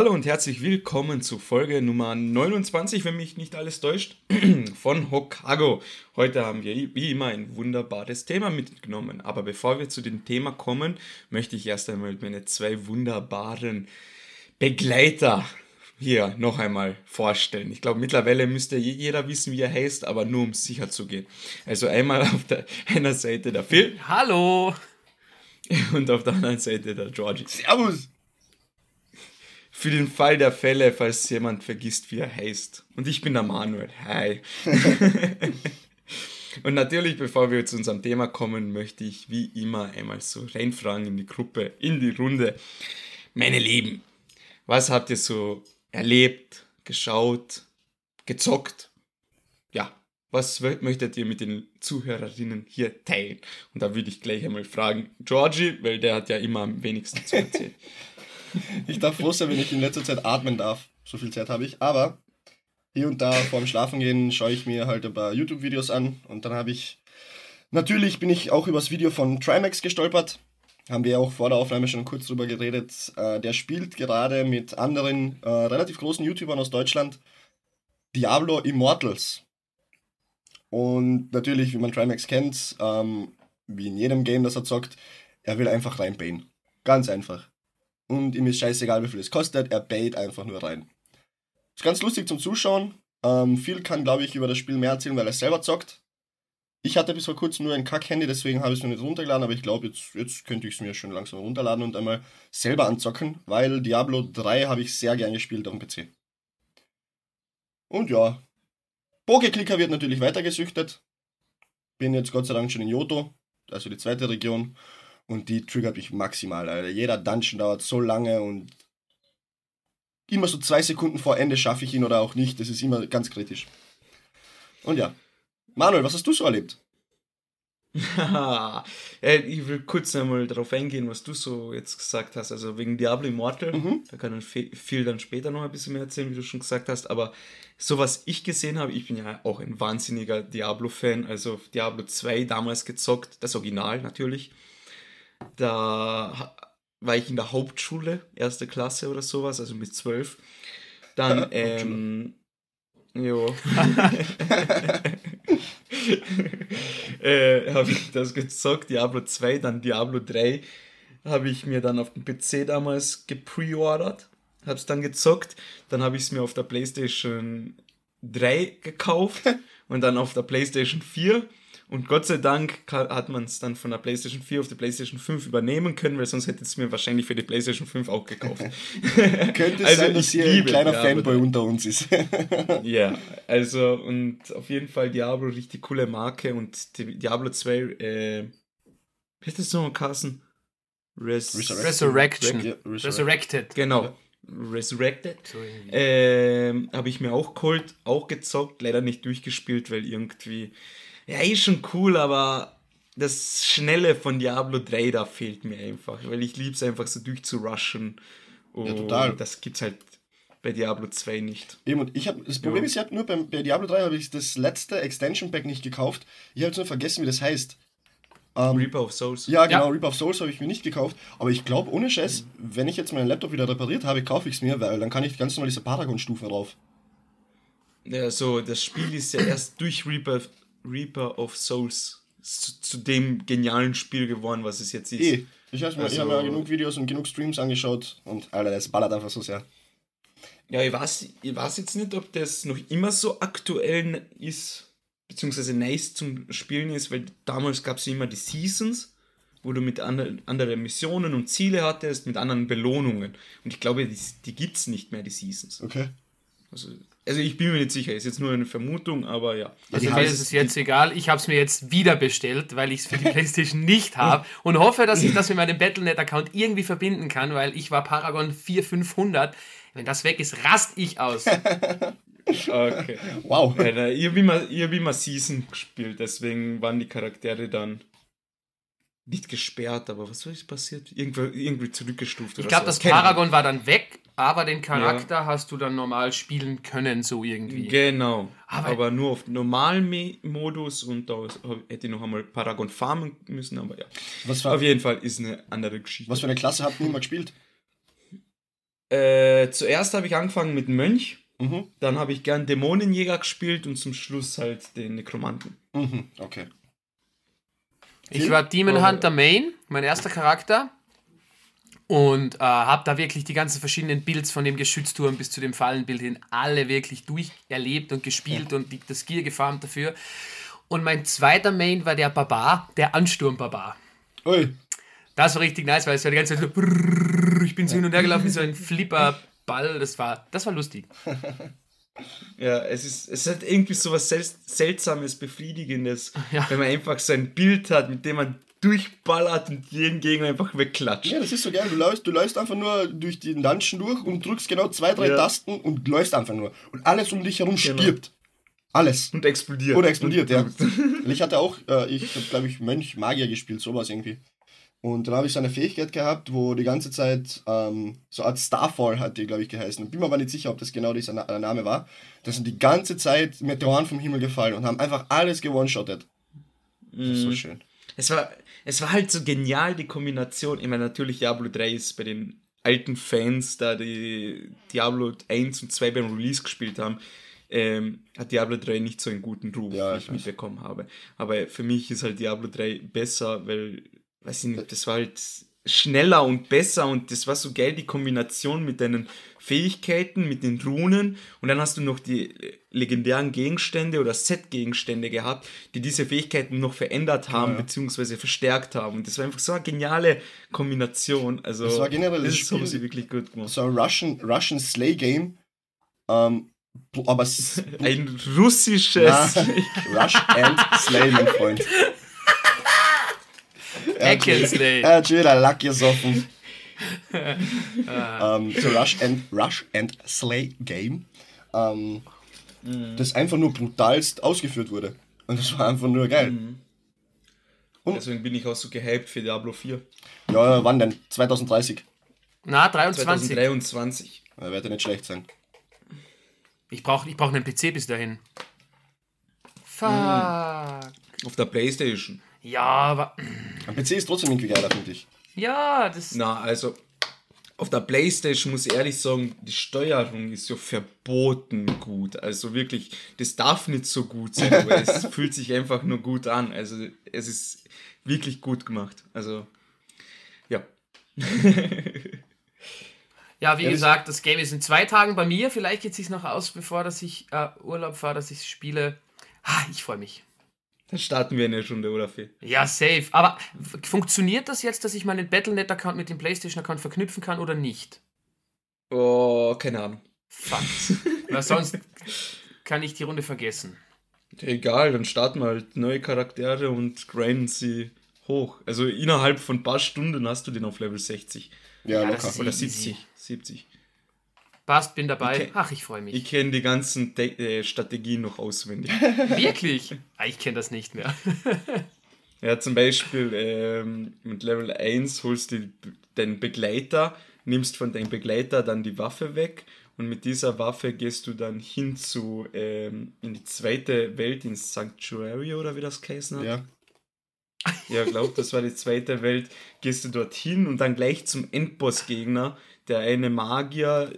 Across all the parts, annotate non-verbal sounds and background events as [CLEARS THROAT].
Hallo und herzlich willkommen zu Folge Nummer 29, wenn mich nicht alles täuscht, [CLEARS THROAT] von Hokago. Heute haben wir wie immer ein wunderbares Thema mitgenommen. Aber bevor wir zu dem Thema kommen, möchte ich erst einmal meine zwei wunderbaren Begleiter hier noch einmal vorstellen. Ich glaube, mittlerweile müsste jeder wissen, wie er heißt, aber nur um sicher zu gehen. Also einmal auf der [LAUGHS] einer Seite der Phil. Hallo! Und auf der anderen Seite der Georgie. Servus! Für den Fall der Fälle, falls jemand vergisst, wie er heißt. Und ich bin der Manuel. Hi. [LAUGHS] Und natürlich, bevor wir zu unserem Thema kommen, möchte ich wie immer einmal so reinfragen in die Gruppe, in die Runde. Meine Lieben, was habt ihr so erlebt, geschaut, gezockt? Ja, was möchtet ihr mit den Zuhörerinnen hier teilen? Und da würde ich gleich einmal fragen, Georgie, weil der hat ja immer am wenigsten zu erzählen. [LAUGHS] Ich darf froh sein, wenn ich in letzter Zeit atmen darf. So viel Zeit habe ich. Aber hier und da vorm Schlafengehen schaue ich mir halt ein paar YouTube-Videos an. Und dann habe ich. Natürlich bin ich auch übers Video von Trimax gestolpert. Haben wir auch vor der Aufnahme schon kurz drüber geredet. Äh, der spielt gerade mit anderen äh, relativ großen YouTubern aus Deutschland Diablo Immortals. Und natürlich, wie man Trimax kennt, ähm, wie in jedem Game, das er zockt, er will einfach reinbayen. Ganz einfach und ihm ist scheißegal, wie viel es kostet, er bait einfach nur rein. Ist ganz lustig zum Zuschauen. Ähm, Phil kann, glaube ich, über das Spiel mehr erzählen, weil er selber zockt. Ich hatte bis vor kurzem nur ein Kack-Handy, deswegen habe ich es mir nicht runtergeladen, aber ich glaube, jetzt, jetzt könnte ich es mir schon langsam runterladen und einmal selber anzocken, weil Diablo 3 habe ich sehr gern gespielt auf dem PC. Und ja, Pokeklicker wird natürlich weitergesüchtet. Bin jetzt Gott sei Dank schon in Yoto, also die zweite Region. Und die triggert mich maximal, Alter. Jeder Dungeon dauert so lange und immer so zwei Sekunden vor Ende schaffe ich ihn oder auch nicht. Das ist immer ganz kritisch. Und ja. Manuel, was hast du so erlebt? [LAUGHS] ich will kurz einmal darauf eingehen, was du so jetzt gesagt hast. Also wegen Diablo Immortal, mhm. da kann dann viel dann später noch ein bisschen mehr erzählen, wie du schon gesagt hast. Aber so was ich gesehen habe, ich bin ja auch ein wahnsinniger Diablo-Fan. Also Diablo 2 damals gezockt, das Original natürlich. Da war ich in der Hauptschule, erste Klasse oder sowas, also mit zwölf. Dann, [LAUGHS] ähm, jo. [LAUGHS] äh, habe ich das gezockt, Diablo 2, dann Diablo 3 habe ich mir dann auf dem PC damals gepreordert, habe es dann gezockt, dann habe ich es mir auf der PlayStation 3 gekauft [LAUGHS] und dann auf der PlayStation 4 und Gott sei Dank hat man es dann von der PlayStation 4 auf die PlayStation 5 übernehmen können, weil sonst hätte es mir wahrscheinlich für die PlayStation 5 auch gekauft. [LAUGHS] Könnte also sein, dass hier ein kleiner Fanboy unter uns ist. [LAUGHS] ja, also und auf jeden Fall Diablo, richtig coole Marke und Diablo 2, äh, wie heißt das nochmal, Carsten? Res Resurrection. Resurrected. Resurrected. Genau. Resurrected. Ähm, Habe ich mir auch geholt, auch gezockt, leider nicht durchgespielt, weil irgendwie ja, ist schon cool, aber das Schnelle von Diablo 3 da fehlt mir einfach, weil ich liebe es einfach so durchzurushen. Und ja, total. Das gibt's halt bei Diablo 2 nicht. Eben, und ich habe das Problem ja. ist, ich habe nur beim, bei Diablo 3 habe ich das letzte Extension Pack nicht gekauft. Ich habe nur vergessen, wie das heißt. Um, ähm, Reaper of Souls. Ja, genau, ja. Reaper of Souls habe ich mir nicht gekauft. Aber ich glaube, ohne Scheiß, mhm. wenn ich jetzt meinen Laptop wieder repariert habe, kaufe ich es mir, weil dann kann ich ganz normal diese Paragon-Stufen drauf. Ja, so, das Spiel ist ja erst durch Reaper Reaper of Souls zu, zu, dem genialen Spiel geworden, was es jetzt ist. E. Ich habe mir, also, hab mir genug Videos und genug Streams angeschaut und Alter, das ballert einfach so sehr. Ja, ich weiß, ich weiß jetzt nicht, ob das noch immer so aktuell ist, beziehungsweise nice zum Spielen ist, weil damals gab es immer die Seasons, wo du mit anderen andere Missionen und Ziele hattest, mit anderen Belohnungen. Und ich glaube, die, die gibt es nicht mehr, die Seasons. Okay. Also also ich bin mir nicht sicher, ist jetzt nur eine Vermutung, aber ja. Also mir ist es jetzt egal, ich habe es mir jetzt wieder bestellt, weil ich es für die [LAUGHS] Playstation nicht habe und hoffe, dass ich das mit meinem Battlenet-Account irgendwie verbinden kann, weil ich war Paragon 4500. Wenn das weg ist, rast ich aus. [LAUGHS] okay. Wow. Ja, ich habe immer, hab immer Season gespielt, deswegen waren die Charaktere dann nicht gesperrt, aber was ist passiert? Irgendwie, irgendwie zurückgestuft. Ich glaube, so. das Paragon war dann weg, aber den Charakter ja. hast du dann normal spielen können, so irgendwie. Genau. Aber, aber nur auf normalen Modus und da hätte ich noch einmal Paragon farmen müssen, aber ja. Was war, auf jeden Fall ist eine andere Geschichte. Was für eine Klasse habt ihr immer gespielt? Äh, zuerst habe ich angefangen mit Mönch, Mhm. dann habe ich gern Dämonenjäger gespielt und zum Schluss halt den Nekromanten. Mhm. Okay. Ich war Demon Hunter Main, mein erster Charakter. Und äh, habe da wirklich die ganzen verschiedenen Builds von dem Geschützturm bis zu dem Fallenbild hin alle wirklich durcherlebt und gespielt und die, das Gear gefarmt dafür. Und mein zweiter Main war der Barbar, der Ansturm-Barbar. Ui. Das war richtig nice, weil es war die ganze Zeit so brrrr, ich bin so hin und her gelaufen wie so ein Flipperball. Das war, das war lustig. [LAUGHS] Ja, es ist, es hat irgendwie so was Sel Seltsames, Befriedigendes, Ja. wenn man einfach so ein Bild hat, mit dem man durchballert und jeden Gegner einfach wegklatscht. Ja, das ist so geil. Du läufst, du läufst einfach nur durch den Dungeon durch und drückst genau zwei, drei Ja. Tasten und läufst einfach nur. Und alles um dich herum Genau. stirbt. Alles. Und explodiert. Oder explodiert, ja. [LAUGHS] Und- Ich hatte auch, äh, ich habe, glaube ich, Mönch, Magier gespielt, sowas irgendwie. Und dann habe ich so eine Fähigkeit gehabt, wo die ganze Zeit ähm, so eine Art Starfall hat die, glaube ich, geheißen. Bin mir aber nicht sicher, ob das genau dieser Na- äh, Name war. Da sind die ganze Zeit Meteoren vom Himmel gefallen und haben einfach alles gewone-shottet. Das ist so schön. Es war, es war halt so genial, die Kombination. Ich meine, natürlich Diablo 3 ist bei den alten Fans, da die Diablo 1 und 2 beim Release gespielt haben, ähm, hat Diablo 3 nicht so einen guten Ruf, Ja, wie ich mitbekommen habe. Aber für mich ist halt Diablo 3 besser, weil, weiß ich nicht, das war halt schneller und besser und das war so geil, die Kombination mit deinen Fähigkeiten, mit den Runen und dann hast du noch die legendären Gegenstände oder Set-Gegenstände gehabt, die diese Fähigkeiten noch verändert haben, Ja, beziehungsweise verstärkt haben und das war einfach so eine geniale Kombination, also Das war generell das ist- haben Spiel- sie wirklich gut gemacht. So ein Russian, Russian Slay Game. Ähm, aber [LAUGHS] Ein russisches... Na, Rush and Slay, mein Freund. [LAUGHS] Hack and Slay. Er hat schon wieder Lack gesoffen. [LAUGHS] ähm, so Rush and, Rush and Slay Game. Ähm, Das einfach nur brutalst ausgeführt wurde. Und das war einfach nur geil. Deswegen bin ich auch so gehypt für Diablo 4. Ja, wann denn? 2030. Na, 23. 2023. Da wird ja nicht schlecht sein. Ich brauche ich brauch einen PC bis dahin. Fuck. Auf der Playstation. Ja, aber. Am PC ist trotzdem irgendwie geiler, finde ich. Ja, das. Na, also auf der Playstation muss ich ehrlich sagen, die Steuerung ist so verboten gut. Also wirklich, das darf nicht so gut sein, aber es [LAUGHS] fühlt sich einfach nur gut an. Also es ist wirklich gut gemacht. Also, ja. [LAUGHS] Ja, wie das- gesagt, das Game ist in zwei Tagen bei mir. Vielleicht geht es sich noch aus, bevor dass ich äh, Urlaub fahre, dass ich spiele. Ah, ich freue mich. Dann starten wir eine Stunde, oder Phil? Ja, safe. Aber funktioniert das jetzt, dass ich meinen Battlenet-Account mit dem PlayStation-Account verknüpfen kann oder nicht? Oh, keine Ahnung. Fuck. Weil sonst kann ich die Runde vergessen. Egal, dann starten wir halt neue Charaktere und grinden sie hoch. Also innerhalb von ein paar Stunden hast du den auf Level 60. Ja, Ja, locker. das ist- Oder Easy. 70. 70. Passt, bin dabei. Okay. Ach, ich freue mich. Ich kenne die ganzen Te äh, Strategien noch auswendig. [LAUGHS] Wirklich? Ah, ich kenne das nicht mehr. [LAUGHS] Ja, zum Beispiel ähm, mit Level 1 holst du deinen Begleiter, nimmst von deinem Begleiter dann die Waffe weg und mit dieser Waffe gehst du dann hin zu ähm, in die zweite Welt, ins Sanctuary oder wie das geheißen hat. Ja. Ja, glaub, das war die zweite Welt. Gehst du dorthin und dann gleich zum Endboss-Gegner. Der eine Magier,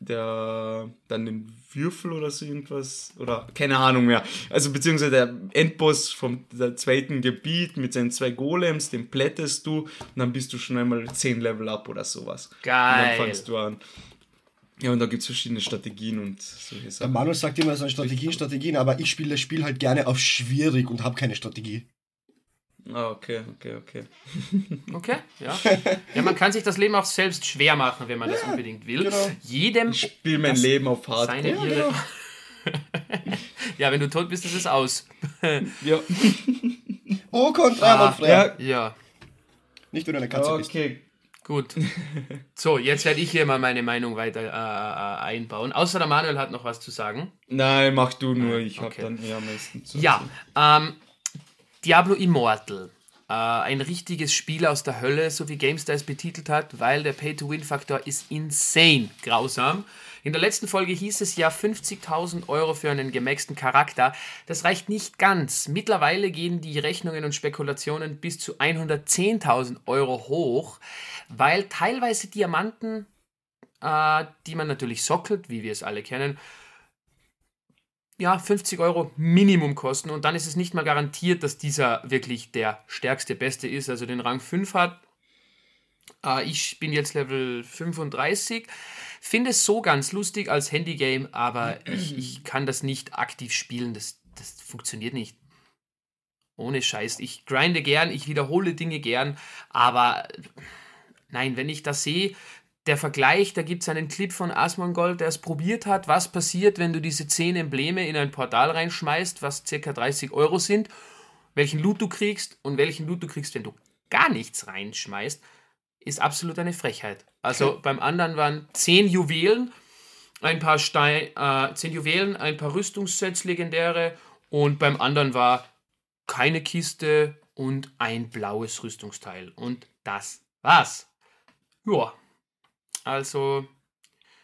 der dann den Würfel oder so irgendwas, oder keine Ahnung mehr. Also beziehungsweise der Endboss vom der zweiten Gebiet mit seinen zwei Golems, den plättest du und dann bist du schon einmal 10 Level up oder sowas. Und Geil. dann fangst du an. Ja, und da gibt es verschiedene Strategien und solche Der Sachen. Manuel sagt immer, es sind Strategien, Strategien, aber ich spiele das Spiel halt gerne auf schwierig und habe keine Strategie. Ah, okay, okay, okay. [LAUGHS] Okay, ja. Ja, man kann sich das Leben auch selbst schwer machen, wenn man das unbedingt will. genau. Jedem Ich spiele mein Leben auf Hardcore. seine Irre. [LAUGHS] ja, wenn du tot bist, ist es aus. Ja, [LAUGHS] Oh, Kontra, Ah, ja, Ja, Nicht, wenn du eine Katze bist. okay. gut. So, jetzt werde ich hier mal meine Meinung weiter äh, äh, einbauen. Außer der Manuel hat noch was zu sagen. Nein, mach du nur, ich Okay. hab dann eher am meisten zu Ja, ähm, Diablo Immortal. Äh, ein richtiges Spiel aus der Hölle, so wie GameStar es betitelt hat, weil der Pay-to-Win-Faktor ist insane grausam. In der letzten Folge hieß es ja 50.000 Euro für einen gemaxten Charakter. Das reicht nicht ganz. Mittlerweile gehen die Rechnungen und Spekulationen bis zu 110.000 Euro hoch, weil teilweise Diamanten äh, die man natürlich sockelt, wie wir es alle kennen, ja, 50 Euro Minimum kosten und dann ist es nicht mal garantiert, dass dieser wirklich der stärkste, beste ist, also den Rang 5 hat. Äh, ich bin jetzt Level 35, finde es so ganz lustig als Handygame, aber ich, ich kann das nicht aktiv spielen, das, das funktioniert nicht. Ohne Scheiß. Ich grinde gern, ich wiederhole Dinge gern, aber nein, wenn ich das sehe, der Vergleich, da gibt es einen Clip von Asmongold, der es probiert hat, was passiert, wenn du diese 10 Embleme in ein Portal reinschmeißt, was ca. 30 Euro sind, welchen Loot du kriegst und welchen Loot du kriegst, wenn du gar nichts reinschmeißt, ist absolut eine Frechheit. Also okay. beim anderen waren 10 Juwelen, ein paar Stein, äh, 10 Juwelen, ein paar Rüstungssets, legendäre und beim anderen war keine Kiste und ein blaues Rüstungsteil. Und das war's. Ja, also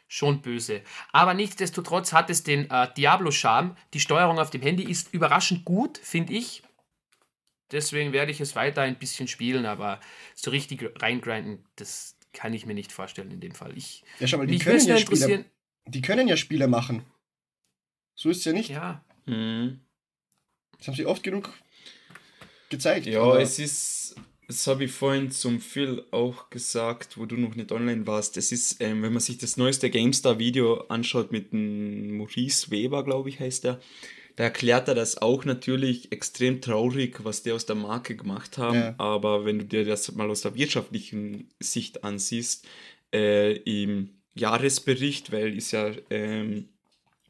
schon böse. Aber nichtsdestotrotz hat es den äh, Diablo-Charme. Die Steuerung auf dem Handy ist überraschend gut, finde ich. Deswegen werde ich es weiter ein bisschen spielen, aber so richtig reingrinden, das kann ich mir nicht vorstellen in dem Fall. Ich, ja, schau mal, die können ja, Spiele, die können ja Spiele machen. So ist es ja nicht. Ja. Mhm. Das haben sie oft genug gezeigt. Ja, es ist das habe ich vorhin zum Phil auch gesagt, wo du noch nicht online warst. Das ist, ähm, wenn man sich das neueste GameStar-Video anschaut mit dem Maurice Weber, glaube ich, heißt er, da erklärt er das auch natürlich extrem traurig, was die aus der Marke gemacht haben. Ja. Aber wenn du dir das mal aus der wirtschaftlichen Sicht ansiehst, äh, im Jahresbericht, weil ist ja ähm,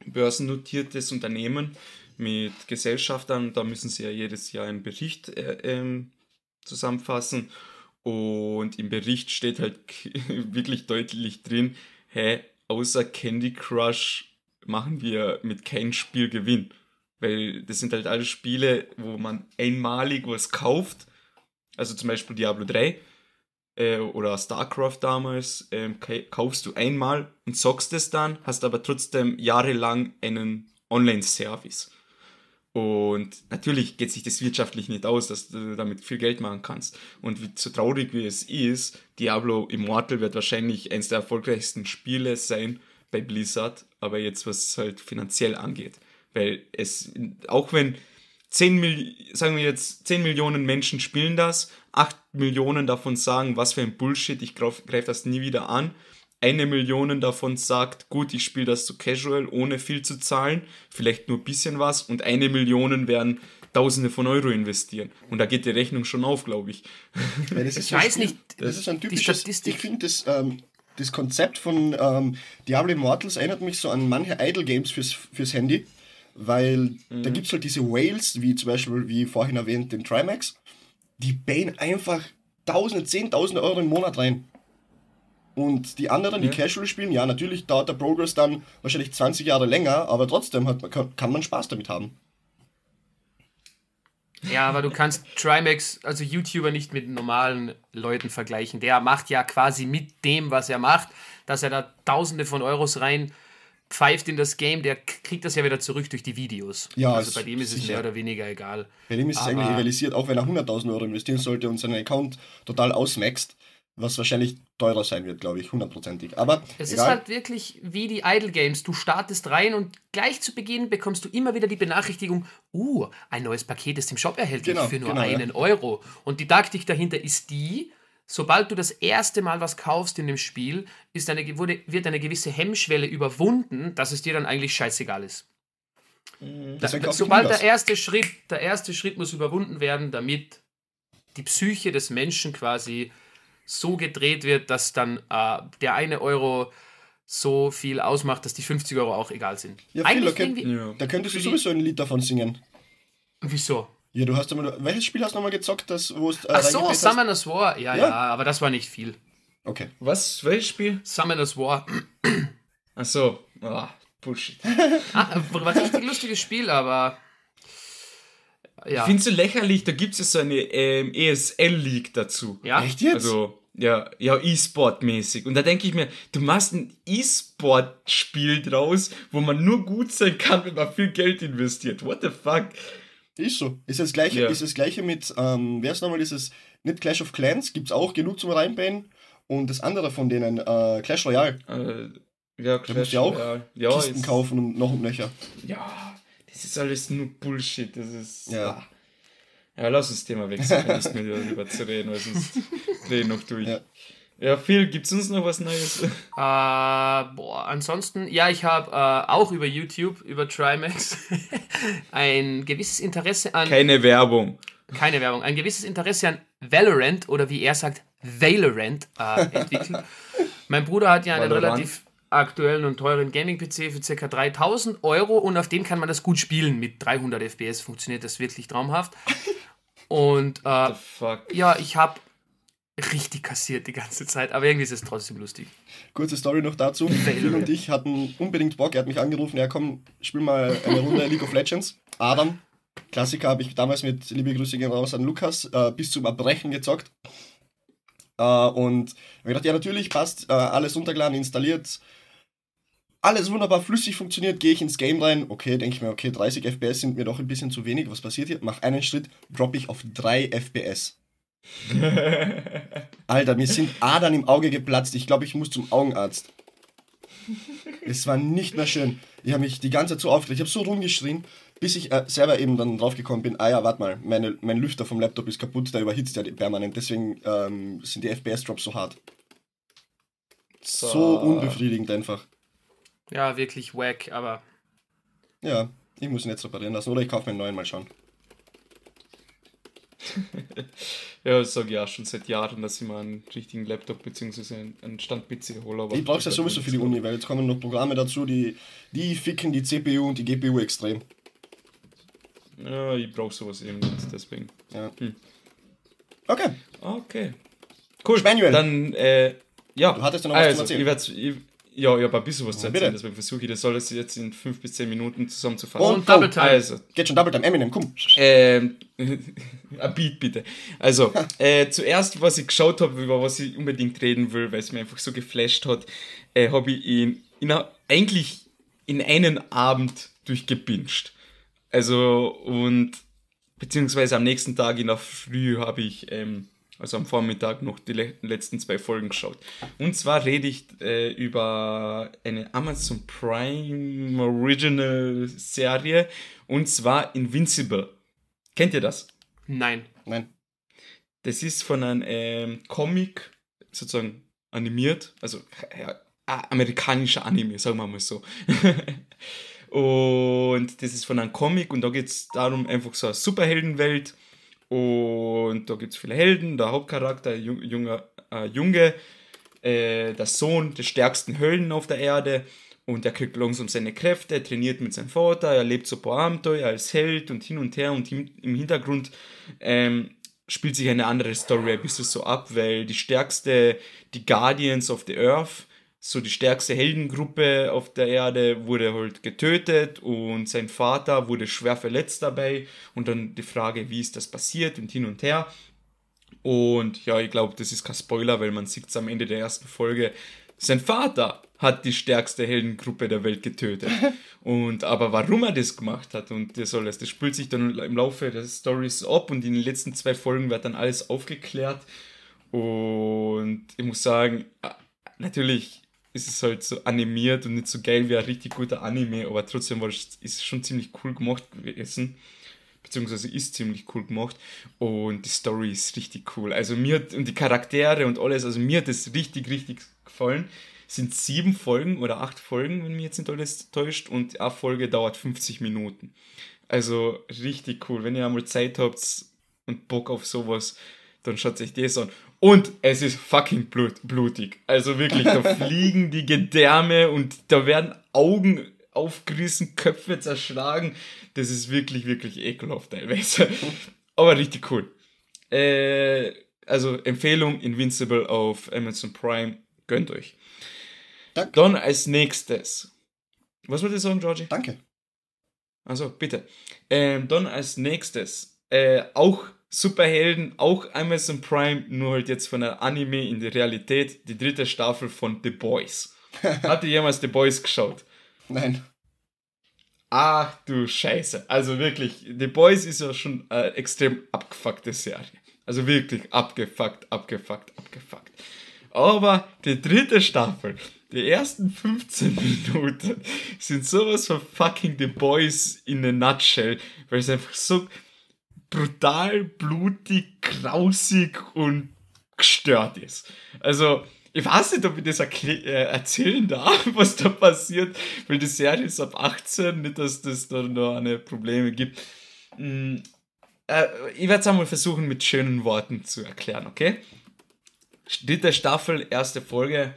börsennotiertes Unternehmen mit Gesellschaftern, da müssen sie ja jedes Jahr einen Bericht äh, ähm, zusammenfassen. Und im Bericht steht halt [LAUGHS] wirklich deutlich drin, hä, außer Candy Crush machen wir mit keinem Spiel Gewinn. Weil das sind halt alle Spiele, wo man einmalig was kauft. Also zum Beispiel Diablo 3 äh, oder StarCraft damals, äh, kaufst du einmal und zockst es dann, hast aber trotzdem jahrelang einen Online-Service. Und natürlich geht sich das wirtschaftlich nicht aus, dass du damit viel Geld machen kannst. Und wie, so traurig wie es ist, Diablo Immortal wird wahrscheinlich eines der erfolgreichsten Spiele sein bei Blizzard, aber jetzt was halt finanziell angeht. Weil es, auch wenn 10 Mil sagen wir jetzt 10 Millionen Menschen spielen das, 8 Millionen davon sagen, was für ein Bullshit, ich greife das nie wieder an, eine Million davon sagt, gut, ich spiele das so casual, ohne viel zu zahlen, vielleicht nur ein bisschen was und eine Million werden Tausende von Euro investieren. Und da geht die Rechnung schon auf, glaube ich. Ja, ich weiß nicht. Das, ist ein typisches. Ich finde das, ähm, das Konzept von ähm, Diablo Immortals erinnert mich so an manche Idle Games fürs, fürs Handy, weil mhm. da gibt es halt diese Whales, wie zum Beispiel, wie vorhin erwähnt, den Trimax, die bauen einfach Tausende, Zehntausende Euro im Monat rein. Und die anderen, die ja. Casual spielen, ja, natürlich dauert der Progress dann wahrscheinlich 20 Jahre länger, aber trotzdem hat, kann, kann man Spaß damit haben. Ja, aber du kannst Trimax, also YouTuber, nicht mit normalen Leuten vergleichen. Der macht ja quasi mit dem, was er macht, dass er da Tausende von Euros rein pfeift in das Game, der kriegt das ja wieder zurück durch die Videos. Ja, also bei dem ist sicher. es mehr oder weniger egal. Bei dem ist es eigentlich realisiert, auch wenn er 100.000 Euro investieren sollte und seinen Account total ausmaxt, was wahrscheinlich teurer sein wird, glaube ich, hundertprozentig. Aber es egal. ist halt wirklich wie die Idle Games. Du startest rein und gleich zu Beginn bekommst du immer wieder die Benachrichtigung, uh, ein neues Paket ist im Shop erhältlich genau, für nur genau, einen ja. Euro. Und die Taktik dahinter ist die, sobald du das erste Mal was kaufst in dem Spiel, ist eine, wurde, wird eine gewisse Hemmschwelle überwunden, dass es dir dann eigentlich scheißegal ist. Mhm. Da, sobald der erste Schritt, der erste Schritt muss überwunden werden, damit die Psyche des Menschen quasi so gedreht wird, dass dann äh, der eine Euro so viel ausmacht, dass die 50 Euro auch egal sind. Ja, Eigentlich könnt, ja. da könntest du sowieso ein Lied davon singen. Wieso? Ja, du hast aber, welches Spiel hast du nochmal gezockt, das, wo es. Äh, Ach so, Summoner's War. Ja, ja, ja, aber das war nicht viel. Okay. Was? Welches Spiel? Summoner's War. [CLEARS THROAT] Ach so. Oh, Bullshit. [LAUGHS] ah, war richtig lustiges Spiel, aber ja. Ich finde es so lächerlich, da gibt es so eine ähm, ESL-League dazu. Ja, echt jetzt? Also, ja, ja, E-Sport-mäßig. Und da denke ich mir, du machst ein E-Sport-Spiel draus, wo man nur gut sein kann, wenn man viel Geld investiert. What the fuck? Ist so. Ist das gleiche, ja. ist das gleiche mit, ähm, wer ist nochmal dieses, nicht Clash of Clans, gibt es auch genug zum Reinbauen. Und das andere von denen, äh, Clash Royale. Äh, ja, Da musst du ja auch Royale. ja, Kisten ist- kaufen und noch und nöcher. Ja, das ist alles nur Bullshit. Das ist. Ja. Ah. Ja, lass uns das Thema wechseln, wenn nicht mehr darüber zu reden, weil sonst drehen noch durch. Ja. Ja, Phil, gibt es uns noch was Neues? Äh, boah, ansonsten, ja, ich habe äh, auch über YouTube, über Trimax, [LAUGHS] ein gewisses Interesse an, Keine Werbung. keine Werbung, ein gewisses Interesse an Valorant oder wie er sagt, Valorant äh, entwickelt. [LAUGHS] mein Bruder hat ja einen Valorant. relativ aktuellen und teuren Gaming-PC für ca. 3000 Euro und auf dem kann man das gut spielen. Mit 300 FPS funktioniert das wirklich traumhaft. [LAUGHS] Und äh, The fuck. ja, ich habe richtig kassiert die ganze Zeit, aber irgendwie ist es trotzdem lustig. Kurze Story noch dazu. Phil und ich hatten unbedingt Bock. Er hat mich angerufen, ja komm, spiel mal eine Runde League of Legends. Adam, Klassiker, habe ich damals mit, liebe Grüße gehen raus an Lukas, äh, bis zum Erbrechen gezockt. Äh, und ich hab gedacht, ja natürlich, passt, äh, alles runtergeladen, installiert. Alles wunderbar flüssig funktioniert, gehe ich ins Game rein. Okay, denke ich mir, okay, 30 FPS sind mir doch ein bisschen zu wenig. Was passiert hier? Mach einen Schritt, droppe ich auf 3 FPS. [LAUGHS] Alter, mir sind Adern im Auge geplatzt. Ich glaube, ich muss zum Augenarzt. Es war nicht mehr schön. Ich habe mich die ganze Zeit so aufgeregt. Ich habe so rumgeschrien, bis ich äh, selber eben dann draufgekommen bin, ah ja, warte mal, meine, mein Lüfter vom Laptop ist kaputt, der überhitzt ja permanent. Deswegen ähm, sind die FPS-Drops so hart. So So. unbefriedigend einfach. Ja, wirklich wack, aber Ja, ich muss ihn jetzt reparieren lassen. Oder ich kaufe mir einen neuen, mal schauen. [LAUGHS] Ja, das sage ich auch schon seit Jahren, dass ich mal einen richtigen Laptop bzw. einen- Stand-PC hole. aber Ich brauche ja sowieso für die. Uni, weil jetzt kommen noch Programme dazu, die, die ficken die CPU und die GPU extrem. Ja, ich brauche sowas eben nicht, deswegen. Ja. Hm. Okay, Okay. Cool. Manuel. Dann, äh, ja. Du hattest ja noch was also, zum Erzählen. Ich ich, ja, ich habe ein bisschen was zu erzählen, bitte. deswegen versuche ich das alles jetzt in 5 bis 10 Minuten zusammenzufassen. Und Und Double Time. Also, geht schon Double Time. Eminem, komm. Ähm, [LAUGHS] ein Beat bitte. Also, äh, zuerst, was ich geschaut habe, über was ich unbedingt reden will, weil es mir einfach so geflasht hat, äh, habe ich ihn in a, eigentlich in einen Abend durchgebinged. Also, und beziehungsweise am nächsten Tag in der Früh habe ich, ähm, also am Vormittag, noch die le letzten zwei Folgen geschaut. Und zwar rede ich äh, über eine Amazon Prime Original Serie und zwar Invincible. Kennt ihr das? nein. Nein. Das ist von einem ähm, Comic sozusagen animiert, also ja, a- amerikanischer Anime, sagen wir mal so. [LAUGHS] und das ist von einem Comic und da geht es darum, einfach so eine Superheldenwelt und da gibt es viele Helden, der Hauptcharakter, jung, junger, äh, Junge, äh, der Sohn des stärksten Höllen auf der Erde. Und er kriegt langsam seine Kräfte, er trainiert mit seinem Vater, er lebt so ein paar Abenteuer als Held und hin und her. Und im, im Hintergrund ähm, spielt sich eine andere Story ein bisschen so ab, weil die stärkste, die Guardians of the Earth, so die stärkste Heldengruppe auf der Erde, wurde halt getötet und sein Vater wurde schwer verletzt dabei und dann die Frage, wie ist das passiert und hin und her. Und ja, ich glaube, das ist kein Spoiler, weil man sieht es am Ende der ersten Folge. Sein Vater hat die stärkste Heldengruppe der Welt getötet. [LAUGHS] Und aber warum er das gemacht hat und das alles, das spült sich dann im Laufe der Stories ab und in den letzten zwei Folgen wird dann alles aufgeklärt. Und ich muss sagen, ah, natürlich ist es halt so animiert und nicht so geil wie ein richtig guter Anime, aber trotzdem war es ist es schon ziemlich cool gemacht gewesen beziehungsweise ist ziemlich cool gemacht und die Story ist richtig cool. Also mir und die Charaktere und alles, also mir hat das richtig, richtig gefallen. Es sind sieben Folgen oder acht Folgen, wenn mich jetzt nicht alles täuscht und eine Folge dauert 50 Minuten. Also richtig cool. Wenn ihr einmal Zeit habt und Bock auf sowas, dann schaut euch das an. Und es ist fucking blut, blutig. Also wirklich, da [LAUGHS] fliegen die Gedärme und da werden Augen aufgerissen, Köpfe zerschlagen. Das ist wirklich, wirklich ekelhaft teilweise. [LAUGHS] Aber richtig cool. Äh, also Empfehlung Invincible auf Amazon Prime. Gönnt euch. Danke. Dann als nächstes. Was wollt ihr sagen, Georgie? Danke. Also bitte. Ähm, dann als nächstes äh, auch Superhelden, auch Amazon Prime, nur halt jetzt von der Anime in die Realität, die dritte Staffel von The Boys. [LAUGHS] Habt ihr jemals The Boys geschaut? Nein. Ach du Scheiße. Also wirklich, The Boys ist ja schon eine extrem abgefuckte Serie. Also wirklich abgefuckt, abgefuckt, abgefuckt. Aber die dritte Staffel, die ersten 15 [LAUGHS] Minuten sind sowas von fucking The Boys in a nutshell, weil es einfach so brutal, blutig, grausig und gestört ist. Also, ich weiß nicht, ob ich das äh, erzählen darf, [LAUGHS] was da passiert, weil die Serie ist ab 18, nicht, dass das da noch eine Probleme gibt. Mm, äh, ich werde es einmal versuchen, mit schönen Worten zu erklären, okay? Dritte Staffel, erste Folge.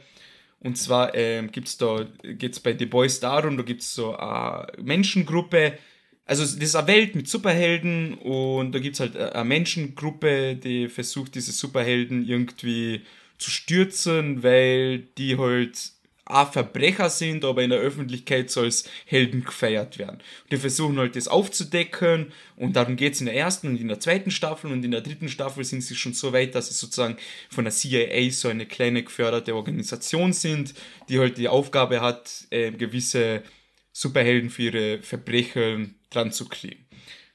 Und zwar ähm, da, geht's bei The Boys darum, da gibt es so eine Menschengruppe, also das ist eine Welt mit Superhelden und da gibt es halt eine Menschengruppe, die versucht, diese Superhelden irgendwie zu stürzen, weil die halt auch Verbrecher sind, aber in der Öffentlichkeit soll es Helden gefeiert werden. Und die versuchen halt das aufzudecken und darum geht es in der ersten und in der zweiten Staffel und in der dritten Staffel sind sie schon so weit, dass sie sozusagen von der CIA so eine kleine geförderte Organisation sind, die halt die Aufgabe hat, äh, gewisse Superhelden für ihre Verbrechen dran zu kriegen.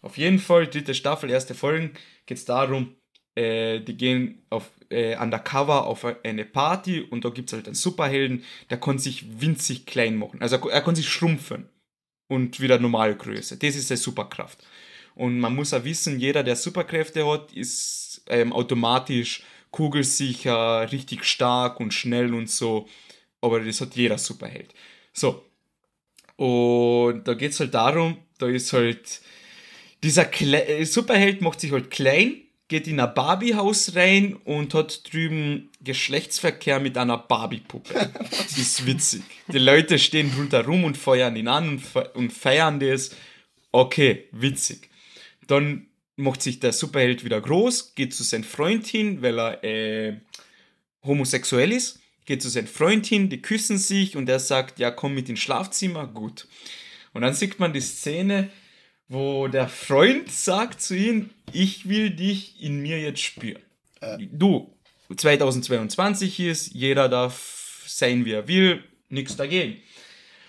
Auf jeden Fall, dritte Staffel, erste Folgen, geht es darum, äh, die gehen auf äh, undercover auf eine Party und da gibt es halt einen Superhelden, der kann sich winzig klein machen. Also er, er kann sich schrumpfen und wieder Normalgröße. Das ist seine Superkraft. Und man muss auch wissen, jeder, der Superkräfte hat, ist ähm, automatisch kugelsicher, richtig stark und schnell und so. Aber das hat jeder Superheld. So. Und da geht es halt darum, da ist halt dieser Kle Superheld macht sich halt klein geht in ein Barbie-Haus rein und hat drüben Geschlechtsverkehr mit einer Barbie-Puppe. Das ist witzig. Die Leute stehen rundherum und feuern ihn an und, und feiern das. Okay, witzig. Dann macht sich der Superheld wieder groß, geht zu seinem Freund hin, weil er äh, homosexuell ist, geht zu seinem Freund hin, die küssen sich und er sagt, ja, komm mit ins Schlafzimmer, gut. Und dann sieht man die Szene, wo der Freund sagt zu ihm, ich will dich in mir jetzt spüren. Äh. Du, 2022 ist, jeder darf sein, wie er will, nichts dagegen.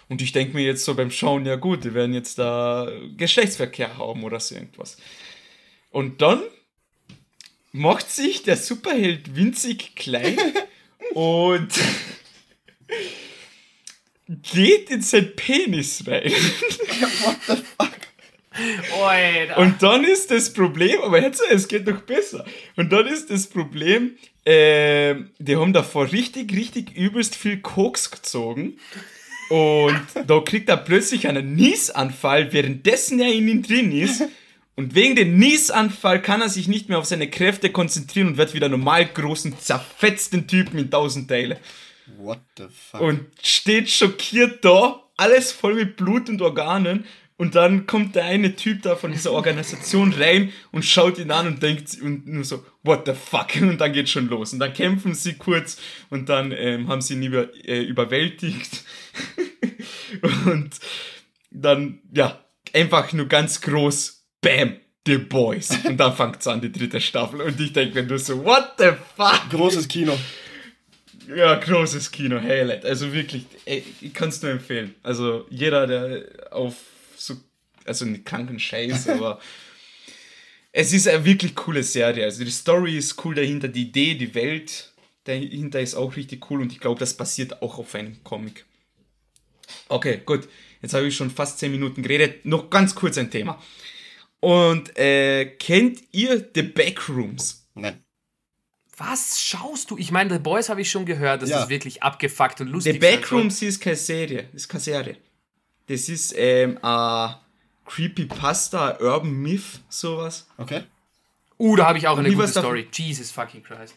Und ich denke mir jetzt so beim Schauen, ja gut, die werden jetzt da Geschlechtsverkehr haben oder so irgendwas. Und dann macht sich der Superheld winzig klein [LAUGHS] und geht in sein Penis rein. What the fuck? Alter. Und dann ist das Problem, aber jetzt, es geht noch besser. Und dann ist das Problem, äh, die haben davor richtig, richtig übelst viel Koks gezogen. Und da kriegt er plötzlich einen Niesanfall, währenddessen er in ihm drin ist. Und wegen dem Niesanfall kann er sich nicht mehr auf seine Kräfte konzentrieren und wird wieder normal großen, zerfetzten Typen in tausend Teile. What the fuck? Und steht schockiert da, alles voll mit Blut und Organen und dann kommt der eine Typ da von dieser Organisation rein und schaut ihn an und denkt und nur so, what the fuck? [LAUGHS] Und dann geht schon los. Und dann kämpfen sie kurz und dann ähm, haben sie ihn über, äh, überwältigt. [LAUGHS] und dann, ja, einfach nur ganz groß, bam, The Boys. Und dann fängt es an, die dritte Staffel. Und ich denke mir nur so, what the fuck? Großes Kino. Ja, großes Kino, Highlight. Also wirklich, ey, ich kann es nur empfehlen. Also jeder, der auf so, also nicht kranken Scheiß, aber [LAUGHS] es ist eine wirklich coole Serie. Also die Story ist cool dahinter, die Idee, die Welt dahinter ist auch richtig cool und ich glaube, das basiert auch auf einem Comic. Okay, gut. Jetzt habe ich schon fast 10 Minuten geredet. Noch ganz kurz ein Thema. Und äh, kennt ihr The Backrooms? Nein. Was schaust du? Ich meine, The Boys habe ich schon gehört, das ja. ist wirklich abgefuckt und lustig. The Backrooms ist keine Serie, ist keine Serie. Das ist ähm, ein Creepypasta, Urban Myth, sowas. Okay. Uh, da habe ich auch eine gute Story. Jesus fucking Christ.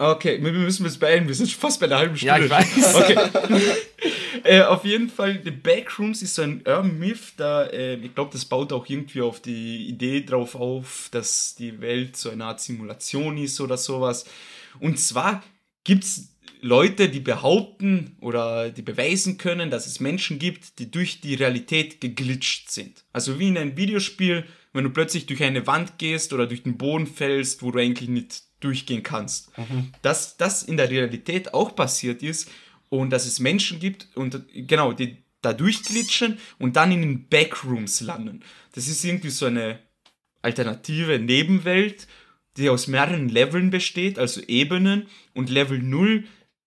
Okay, wir müssen uns beeilen, wir sind fast bei einer halben Stunde. Ja, ich weiß. Okay. [LAUGHS] äh, auf jeden Fall, The Backrooms ist so ein Urban Myth, da, äh, ich glaube, das baut auch irgendwie auf die Idee drauf auf, dass die Welt so eine Art Simulation ist oder sowas. Und zwar gibt es Leute, die behaupten oder die beweisen können, dass es Menschen gibt, die durch die Realität geglitscht sind. Also wie in einem Videospiel, wenn du plötzlich durch eine Wand gehst oder durch den Boden fällst, wo du eigentlich nicht durchgehen kannst. Mhm. Dass das in der Realität auch passiert ist und dass es Menschen gibt und genau, die da durchglitschen und dann in den Backrooms landen. Das ist irgendwie so eine alternative Nebenwelt, die aus mehreren Leveln besteht, also Ebenen. Und Level 0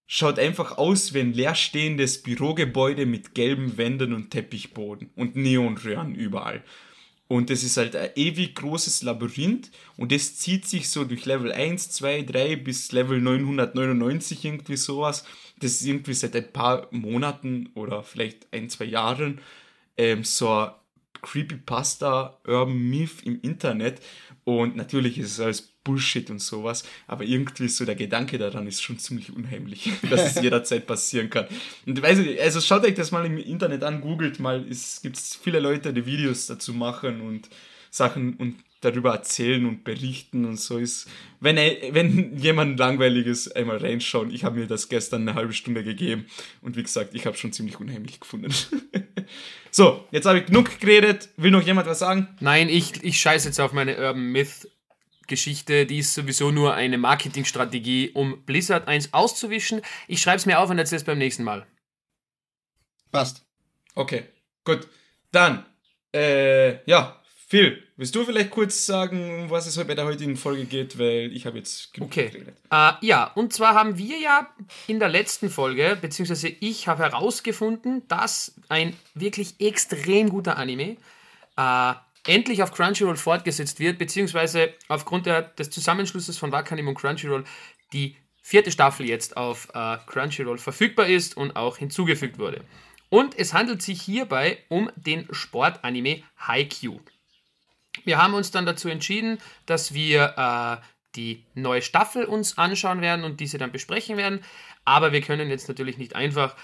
schaut einfach aus wie ein leerstehendes Bürogebäude mit gelben Wänden und Teppichboden und Neonröhren überall. Und das ist halt ein ewig großes Labyrinth und das zieht sich so durch Level 1, 2, 3 bis Level 999 irgendwie sowas. Das ist irgendwie seit ein paar Monaten oder vielleicht ein, zwei Jahren ähm, so Creepypasta Urban Myth im Internet und natürlich ist es alles Bullshit und sowas, aber irgendwie so der Gedanke daran ist schon ziemlich unheimlich, [LAUGHS] dass es jederzeit passieren kann. Und weiß ich, also schaut euch das mal im Internet an, googelt mal, es gibt viele Leute, die Videos dazu machen und Sachen und darüber erzählen und berichten und so ist. Wenn, wenn jemand langweilig ist, einmal reinschauen. Ich habe mir das gestern eine halbe Stunde gegeben und wie gesagt, ich habe schon ziemlich unheimlich gefunden. [LAUGHS] so, jetzt habe ich genug geredet. Will noch jemand was sagen? Nein, ich, ich scheiße jetzt auf meine Urban Myth Geschichte, die ist sowieso nur eine Marketingstrategie, um Blizzard 1 auszuwischen. Ich schreibe es mir auf und erzähle es beim nächsten Mal. Passt. Okay, gut. Dann, äh, ja, Phil, willst du vielleicht kurz sagen, was es bei der heutigen Folge geht, weil ich habe jetzt genug okay. geredet. Uh, ja, und zwar haben wir ja in der letzten Folge, beziehungsweise ich habe herausgefunden, dass ein wirklich extrem guter Anime uh, endlich auf Crunchyroll fortgesetzt wird, beziehungsweise aufgrund der, des Zusammenschlusses von Wakanim und Crunchyroll die vierte Staffel jetzt auf uh, Crunchyroll verfügbar ist und auch hinzugefügt wurde. Und es handelt sich hierbei um den Sportanime Haikyuu. Wir haben uns dann dazu entschieden, dass wir äh, die neue Staffel uns anschauen werden und diese dann besprechen werden. Aber wir können jetzt natürlich nicht einfach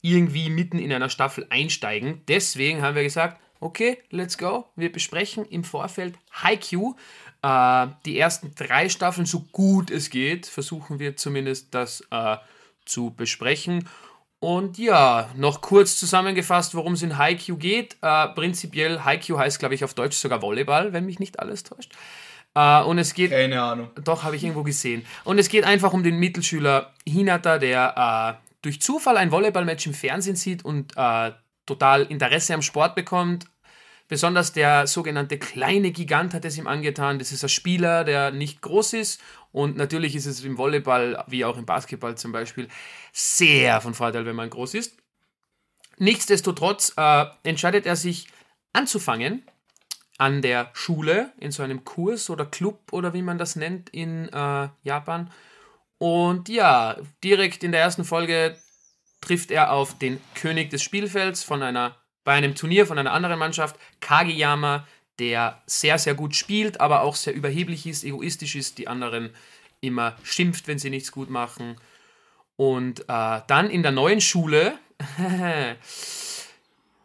irgendwie mitten in einer Staffel einsteigen. Deswegen haben wir gesagt, okay, let's go. Wir besprechen im Vorfeld Haikyuu. Äh, die ersten drei Staffeln, so gut es geht, versuchen wir zumindest das äh, zu besprechen. Und ja, noch kurz zusammengefasst, worum es in Haiku geht. Äh, prinzipiell, Haiku heißt, glaube ich, auf Deutsch sogar Volleyball, wenn mich nicht alles täuscht. Äh, und es geht. Keine Ahnung. Doch, habe ich irgendwo gesehen. Und es geht einfach um den Mittelschüler Hinata, der äh, durch Zufall ein Volleyballmatch im Fernsehen sieht und äh, total Interesse am Sport bekommt, Besonders der sogenannte kleine Gigant hat es ihm angetan. Das ist ein Spieler, der nicht groß ist. Und natürlich ist es im Volleyball, wie auch im Basketball zum Beispiel, sehr von Vorteil, wenn man groß ist. Nichtsdestotrotz äh, entscheidet er sich anzufangen an der Schule, in so einem Kurs oder Club oder wie man das nennt in äh, Japan. Und ja, direkt in der ersten Folge trifft er auf den König des Spielfelds von einer bei einem Turnier von einer anderen Mannschaft, Kageyama, der sehr, sehr gut spielt, aber auch sehr überheblich ist, egoistisch ist, die anderen immer schimpft, wenn sie nichts gut machen. Und äh, dann in der neuen Schule [LAUGHS]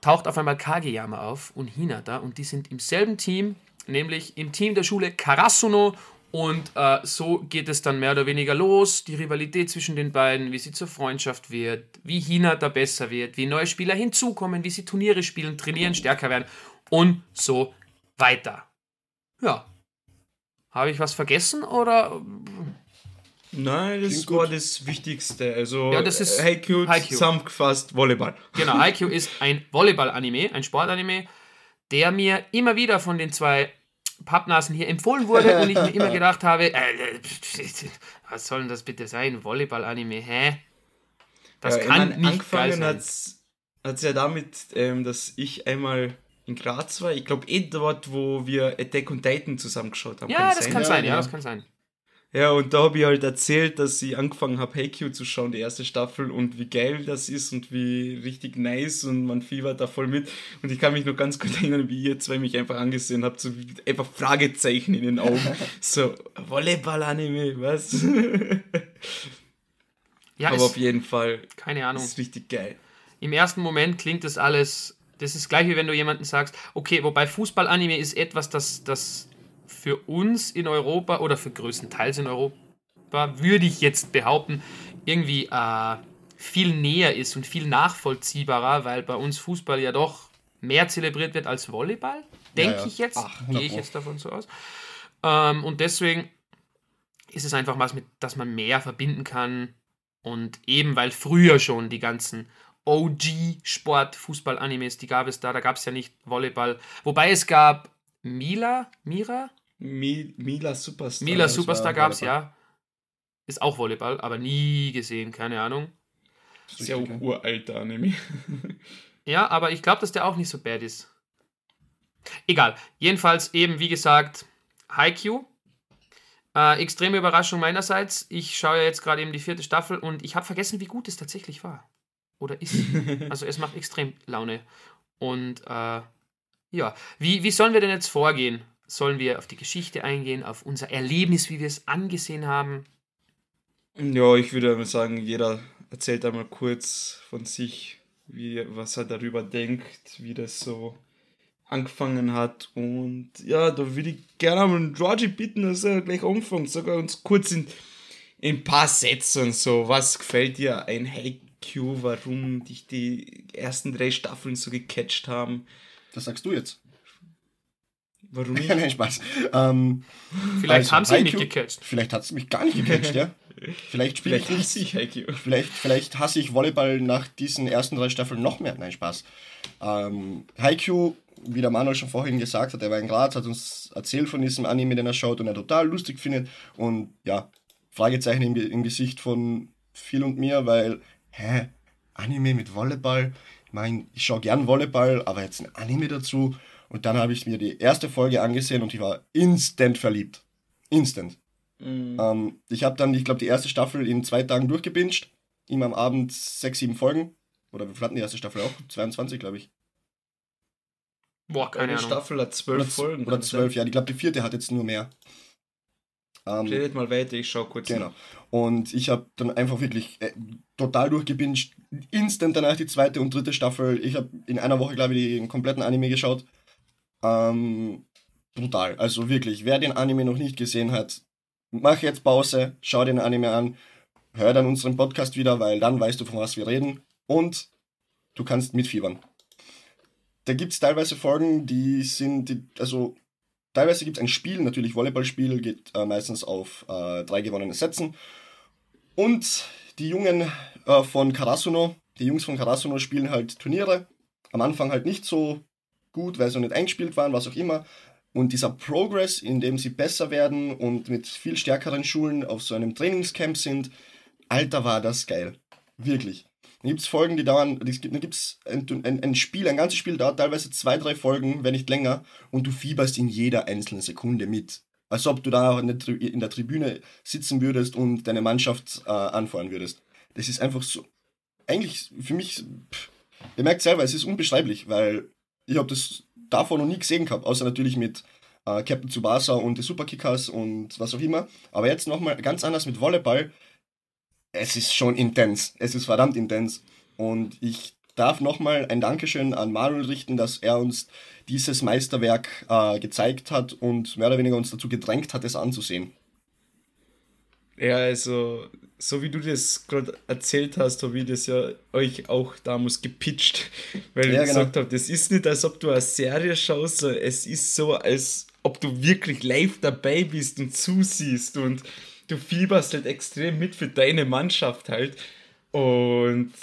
taucht auf einmal Kageyama auf und Hinata und die sind im selben Team, nämlich im Team der Schule Karasuno und äh, so geht es dann mehr oder weniger los, die Rivalität zwischen den beiden, wie sie zur Freundschaft wird, wie Hina da besser wird, wie neue Spieler hinzukommen, wie sie Turniere spielen, trainieren, stärker werden und so weiter. Ja. Habe ich was vergessen oder? Nein, das war das Wichtigste. Also ja, das ist Haikyuu, Haikyuu. zusammengefasst Volleyball. Genau, Haikyuu ist ein Volleyball-Anime, ein Sportanime, der mir immer wieder von den zwei Pappnasen hier empfohlen wurde und ich mir immer [LAUGHS] gedacht habe, äh, was soll denn das bitte sein? Volleyball-Anime, hä? Das ja, kann meine, nicht geil sein. Hat es ja damit, ähm, dass ich einmal in Graz war. Ich glaube eh dort, wo wir Attack on Titan zusammengeschaut haben. Ja, kann das sein? kann sein, ja, das kann sein. Ja, und da habe ich halt erzählt, dass ich angefangen habe, Haikyuu zu schauen, die erste Staffel, und wie geil das ist und wie richtig nice und man fiebert da voll mit. Und ich kann mich noch ganz gut [LAUGHS] erinnern, wie ihr zwei mich einfach angesehen habt, so einfach Fragezeichen in den Augen. [LAUGHS] so, Volleyball-Anime, was? ja, Aber auf jeden Fall. Keine Ahnung. ist richtig geil. Im ersten Moment klingt das alles. Das ist gleich wie wenn du jemanden sagst, okay, wobei Fußball-Anime ist etwas, das, das für uns in Europa oder für größtenteils in Europa, würde ich jetzt behaupten, irgendwie äh, viel näher ist und viel nachvollziehbarer, weil bei uns Fußball ja doch mehr zelebriert wird als Volleyball, denke ja, ja. ich jetzt, gehe ich jetzt davon so aus. Ähm, und deswegen ist es einfach was, mit das man mehr verbinden kann. Und eben weil früher schon die ganzen OG-Sport, Fußball-Animes, die gab es da, da gab es ja nicht Volleyball. Wobei es gab Mila, Mira, Mi Mila Superstar. Mila Superstar gab es, ja. Ist auch Volleyball, aber nie gesehen, keine Ahnung. Das ist ja auch uralter Anime. [LAUGHS] Ja, aber ich glaube, dass der auch nicht so bad ist. Egal. Jedenfalls eben, wie gesagt, Haikyuu. Äh, extreme Überraschung meinerseits. Ich schaue ja jetzt gerade eben die vierte Staffel und ich habe vergessen, wie gut es tatsächlich war. Oder ist. [LAUGHS] Also es macht extrem Laune. Und äh, ja, wie, wie sollen wir denn jetzt vorgehen? Sollen wir auf die Geschichte eingehen, auf unser Erlebnis, wie wir es angesehen haben? Ja, ich würde sagen, jeder erzählt einmal kurz von sich, wie, was er darüber denkt, wie das so angefangen hat. Und ja, da würde ich gerne mal Georgie bitten, dass er gleich anfängt. Sag uns kurz in, in ein paar Sätzen so, was gefällt dir ein Haikyuu, warum dich die ersten drei Staffeln so gecatcht haben. Das sagst du jetzt. Warum [LAUGHS] nicht? Nein, Spaß. Ähm, Vielleicht Also, haben sie Haikyuu- gecatcht. vielleicht hat es mich gar nicht gecatcht, ja. [LAUGHS] Vielleicht spiele Vielleicht ich hasse ich Haikyuu. [LAUGHS] Vielleicht, vielleicht hasse ich Volleyball nach diesen ersten drei Staffeln noch mehr. Nein, Spaß. Ähm, wie der Manuel schon vorhin gesagt hat, er war in Graz, hat uns erzählt von diesem Anime, den er schaut und er total lustig findet. Und ja, Fragezeichen im, im Gesicht von Phil und mir, weil, hä, Anime mit Volleyball? Ich meine, ich schaue gern Volleyball, aber jetzt ein Anime dazu. Und dann habe ich mir die erste Folge angesehen und ich war instant verliebt. Instant. Mhm. Ähm, ich habe dann, ich glaube, die erste Staffel in zwei Tagen durchgebinged. Ihm am Abend sechs, sieben Folgen. Oder wir hatten die erste Staffel auch? 22, glaube ich. Boah, keine Eine Ahnung. Staffel hat zwölf Folgen. oder zwölf, ja. Ich glaube, die vierte hat jetzt nur mehr. Ähm, Redet mal weiter, ich schau kurz. Genau. Und ich habe dann einfach wirklich äh, total durchgebinged. Instant danach die zweite und dritte Staffel. Ich habe in einer Woche, glaube ich, den kompletten Anime geschaut. Ähm, brutal. Also wirklich, wer den Anime noch nicht gesehen hat, mach jetzt Pause, schau den Anime an, hör dann unseren Podcast wieder, weil dann weißt du, von was wir reden. Und du kannst mitfiebern. Da gibt es teilweise Folgen, die sind, die, also teilweise gibt es ein Spiel, natürlich Volleyballspiel, geht äh, meistens auf äh, drei gewonnene Sätzen. Und die Jungen äh, von Karasuno, die Jungs von Karasuno spielen halt Turniere. Am Anfang halt nicht so gut, weil sie noch nicht eingespielt waren, was auch immer. Und dieser Progress, in dem sie besser werden und mit viel stärkeren Schulen auf so einem Trainingscamp sind, Alter, war das geil. Wirklich. Da gibt es Folgen, die dauern, es gibt, es ein, ein, ein Spiel, ein ganzes Spiel dauert teilweise zwei, drei Folgen, wenn nicht länger, und du fieberst in jeder einzelnen Sekunde mit. Als ob du da in der, Tribüne sitzen würdest und deine Mannschaft äh, anfeuern würdest. Das ist einfach so, eigentlich für mich, pff, ihr merkt selber, es ist unbeschreiblich, weil ich habe das davor noch nie gesehen gehabt, außer natürlich mit äh, Captain Tsubasa und die Superkickers und was auch immer. Aber jetzt nochmal ganz anders mit Volleyball. Es ist schon intens. Es ist verdammt intens. Und ich darf nochmal ein Dankeschön an Manuel richten, dass er uns dieses Meisterwerk äh, gezeigt hat und mehr oder weniger uns dazu gedrängt hat, es anzusehen. Ja, also, so wie du das gerade erzählt hast, habe ich das ja euch auch damals gepitcht. [LAUGHS] Weil Ja, ich genau. gesagt habe, das ist nicht, als ob du eine Serie schaust, sondern es ist so, als ob du wirklich live dabei bist und zusiehst und du fieberst halt extrem mit für deine Mannschaft halt. Und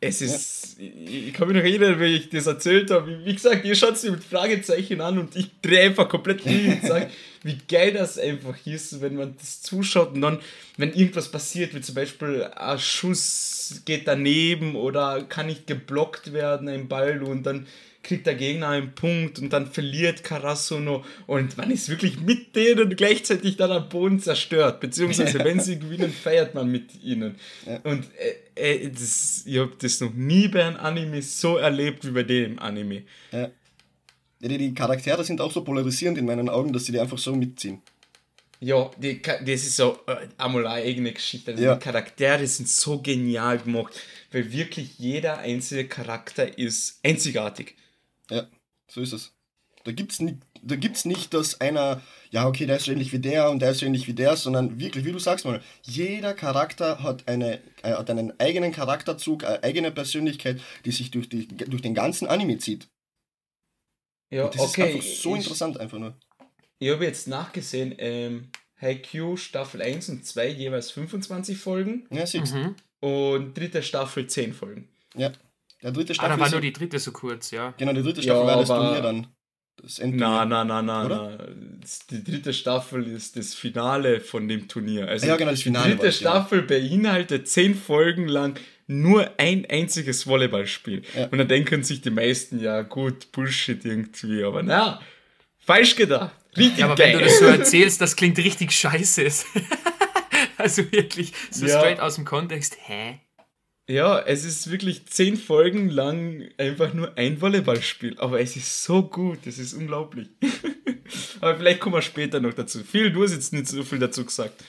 es ist, ich, ich kann mich noch erinnern, wenn ich das erzählt habe. Wie, wie gesagt, ihr schaut es mir mit Fragezeichen an und ich drehe einfach komplett durch und [LAUGHS] sage, wie geil das einfach ist, wenn man das zuschaut und dann, wenn irgendwas passiert, wie zum Beispiel ein Schuss geht daneben oder kann nicht geblockt werden, ein Ball und dann kriegt der Gegner einen Punkt und dann verliert Karasuno und man ist wirklich mit denen und gleichzeitig dann am Boden zerstört. Beziehungsweise, [LAUGHS] wenn sie gewinnen, feiert man mit ihnen. Und äh, äh, das, ich habe das noch nie bei einem Anime so erlebt wie bei dem Anime. Ja. Ja, Die, Charaktere sind auch so polarisierend in meinen Augen, dass sie die einfach so mitziehen. Ja, die, das ist so äh, einmal eine eigene Geschichte. Also Ja. Die Charaktere sind so genial gemacht, weil wirklich jeder einzelne Charakter ist einzigartig. Ja, so ist es. Da gibt's nicht, da gibt's nicht, dass einer, ja, okay, der ist so ähnlich wie der und der ist so ähnlich wie der, sondern wirklich, wie du sagst mal, jeder Charakter hat, eine, äh, hat einen eigenen Charakterzug, eine eigene Persönlichkeit, die sich durch, die, durch den ganzen Anime zieht. Ja, Und das okay. ist einfach so ich, interessant, einfach nur. Ich habe jetzt nachgesehen, ähm, Haikyuu Staffel 1 und 2 jeweils 25 Folgen Ja, siehst Mhm. und dritte Staffel 10 Folgen. Ja. Der dritte Ah, Staffel da war ist, nur die dritte so kurz, ja. genau, die dritte Staffel Ja, war das Turnier dann. Das Endturnier. Na, na, na, na, na. Die dritte Staffel ist das Finale von dem Turnier. Also Ja, genau, das Finale Die war dritte genau. Staffel beinhaltet zehn Folgen lang nur ein einziges Volleyballspiel. Ja. Und dann denken sich die meisten, ja gut, Bullshit irgendwie, aber na, falsch gedacht. Richtig Ja, aber geil. wenn du das so [LAUGHS] erzählst, das klingt richtig scheiße. [LAUGHS] also wirklich, so Ja. straight aus dem Kontext. Hä? Ja, es ist wirklich zehn Folgen lang einfach nur ein Volleyballspiel. Aber es ist so gut, es ist unglaublich. [LAUGHS] aber vielleicht kommen wir später noch dazu. Phil, du hast jetzt nicht so viel dazu gesagt.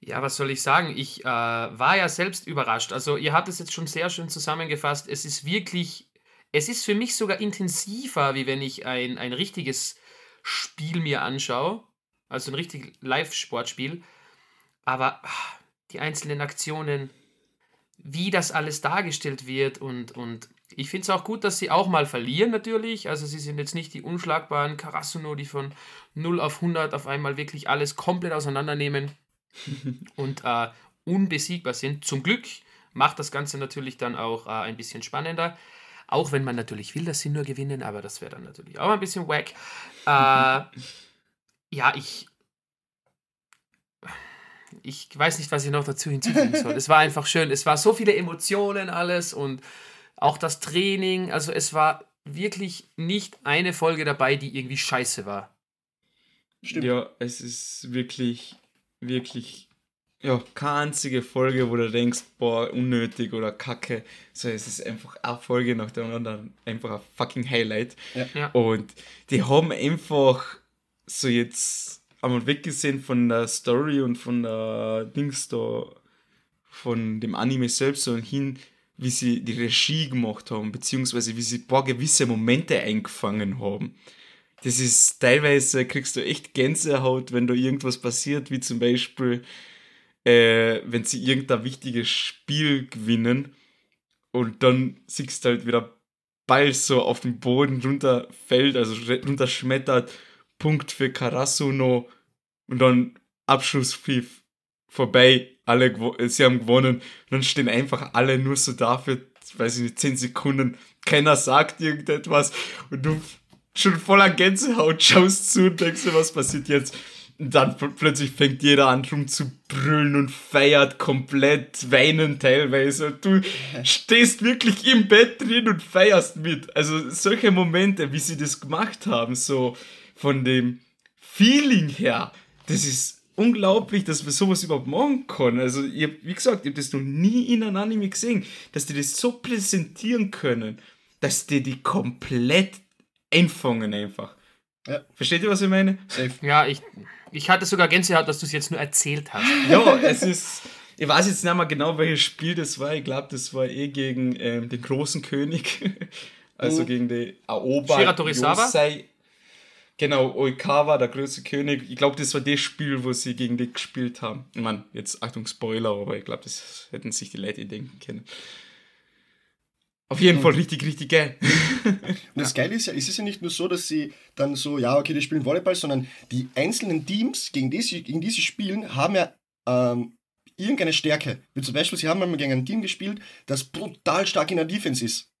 Ja, was soll ich sagen? Ich äh, war ja selbst überrascht. Also ihr habt es jetzt schon sehr schön zusammengefasst. Es ist wirklich, es ist für mich sogar intensiver, wie wenn ich ein, ein richtiges Spiel mir anschaue. Also ein richtig Live-Sportspiel. Aber ah, die einzelnen Aktionen, wie das alles dargestellt wird und, und ich finde es auch gut, dass sie auch mal verlieren natürlich. Also sie sind jetzt nicht die unschlagbaren Karasuno, die von 0 auf 100 auf einmal wirklich alles komplett auseinandernehmen [LAUGHS] und äh, unbesiegbar sind. Zum Glück macht das Ganze natürlich dann auch äh, ein bisschen spannender. Auch wenn man natürlich will, dass sie nur gewinnen, aber das wäre dann natürlich auch ein bisschen wack. Äh, [LAUGHS] ja, ich. Ich weiß nicht, was ich noch dazu hinzufügen soll. Es war einfach schön. Es war so viele Emotionen alles und auch das Training. Also es war wirklich nicht eine Folge dabei, die irgendwie scheiße war. Stimmt. Ja, es ist wirklich, wirklich, ja, keine einzige Folge, wo du denkst, boah, unnötig oder kacke. So, es ist einfach eine Folge nach der anderen, einfach ein fucking Highlight. Ja. Ja. Und die haben einfach so jetzt einmal weggesehen von der Story und von der Dings da, von dem Anime selbst, sondern hin, wie sie die Regie gemacht haben, beziehungsweise wie sie ein paar gewisse Momente eingefangen haben. Das ist teilweise kriegst du echt Gänsehaut, wenn da irgendwas passiert, wie zum Beispiel, äh, wenn sie irgendein wichtiges Spiel gewinnen und dann siehst du halt wieder Ball so auf den Boden runterfällt, also runterschmettert, Punkt für Karasuno und dann Abschlusspfiff vorbei, alle sie haben gewonnen und dann stehen einfach alle nur so da für, weiß ich nicht, 10 Sekunden, keiner sagt irgendetwas und du schon voller Gänsehaut schaust zu und denkst dir, was passiert jetzt? Und dann pl- plötzlich fängt jeder an rum zu brüllen und feiert komplett, weinen teilweise. Und du [LAUGHS] stehst wirklich im Bett drin und feierst mit. Also solche Momente, wie sie das gemacht haben, so von dem Feeling her, das ist unglaublich, dass wir sowas überhaupt machen können. Also, ich hab, wie gesagt, ich habe das noch nie in einem Anime gesehen, dass die das so präsentieren können, dass die die komplett einfangen einfach. Ja. Versteht ihr, was ich meine? Safe. Ja, ich, ich hatte sogar Gänsehaut, dass du es jetzt nur erzählt hast. [LAUGHS] Ja, es ist. Ich weiß jetzt nicht mehr genau, welches Spiel das war. Ich glaube, das war eh gegen ähm, den großen König. [LAUGHS] Also Oh. gegen die Aoba. Shira Torisawa? Yosei. Genau, Oikawa, der große König. Ich glaube, das war das Spiel, wo sie gegen die gespielt haben. Ich meine, jetzt Achtung, Spoiler, aber ich glaube, das hätten sich die Leute denken können. Auf jeden Fall richtig, richtig geil. Und das [LAUGHS] Geile ist ja, es ist ja nicht nur so, dass sie dann so, ja, okay, die spielen Volleyball, sondern die einzelnen Teams, gegen die sie, gegen die sie spielen, haben ja ähm, irgendeine Stärke. Wie zum Beispiel, sie haben einmal gegen ein Team gespielt, das brutal stark in der Defense ist.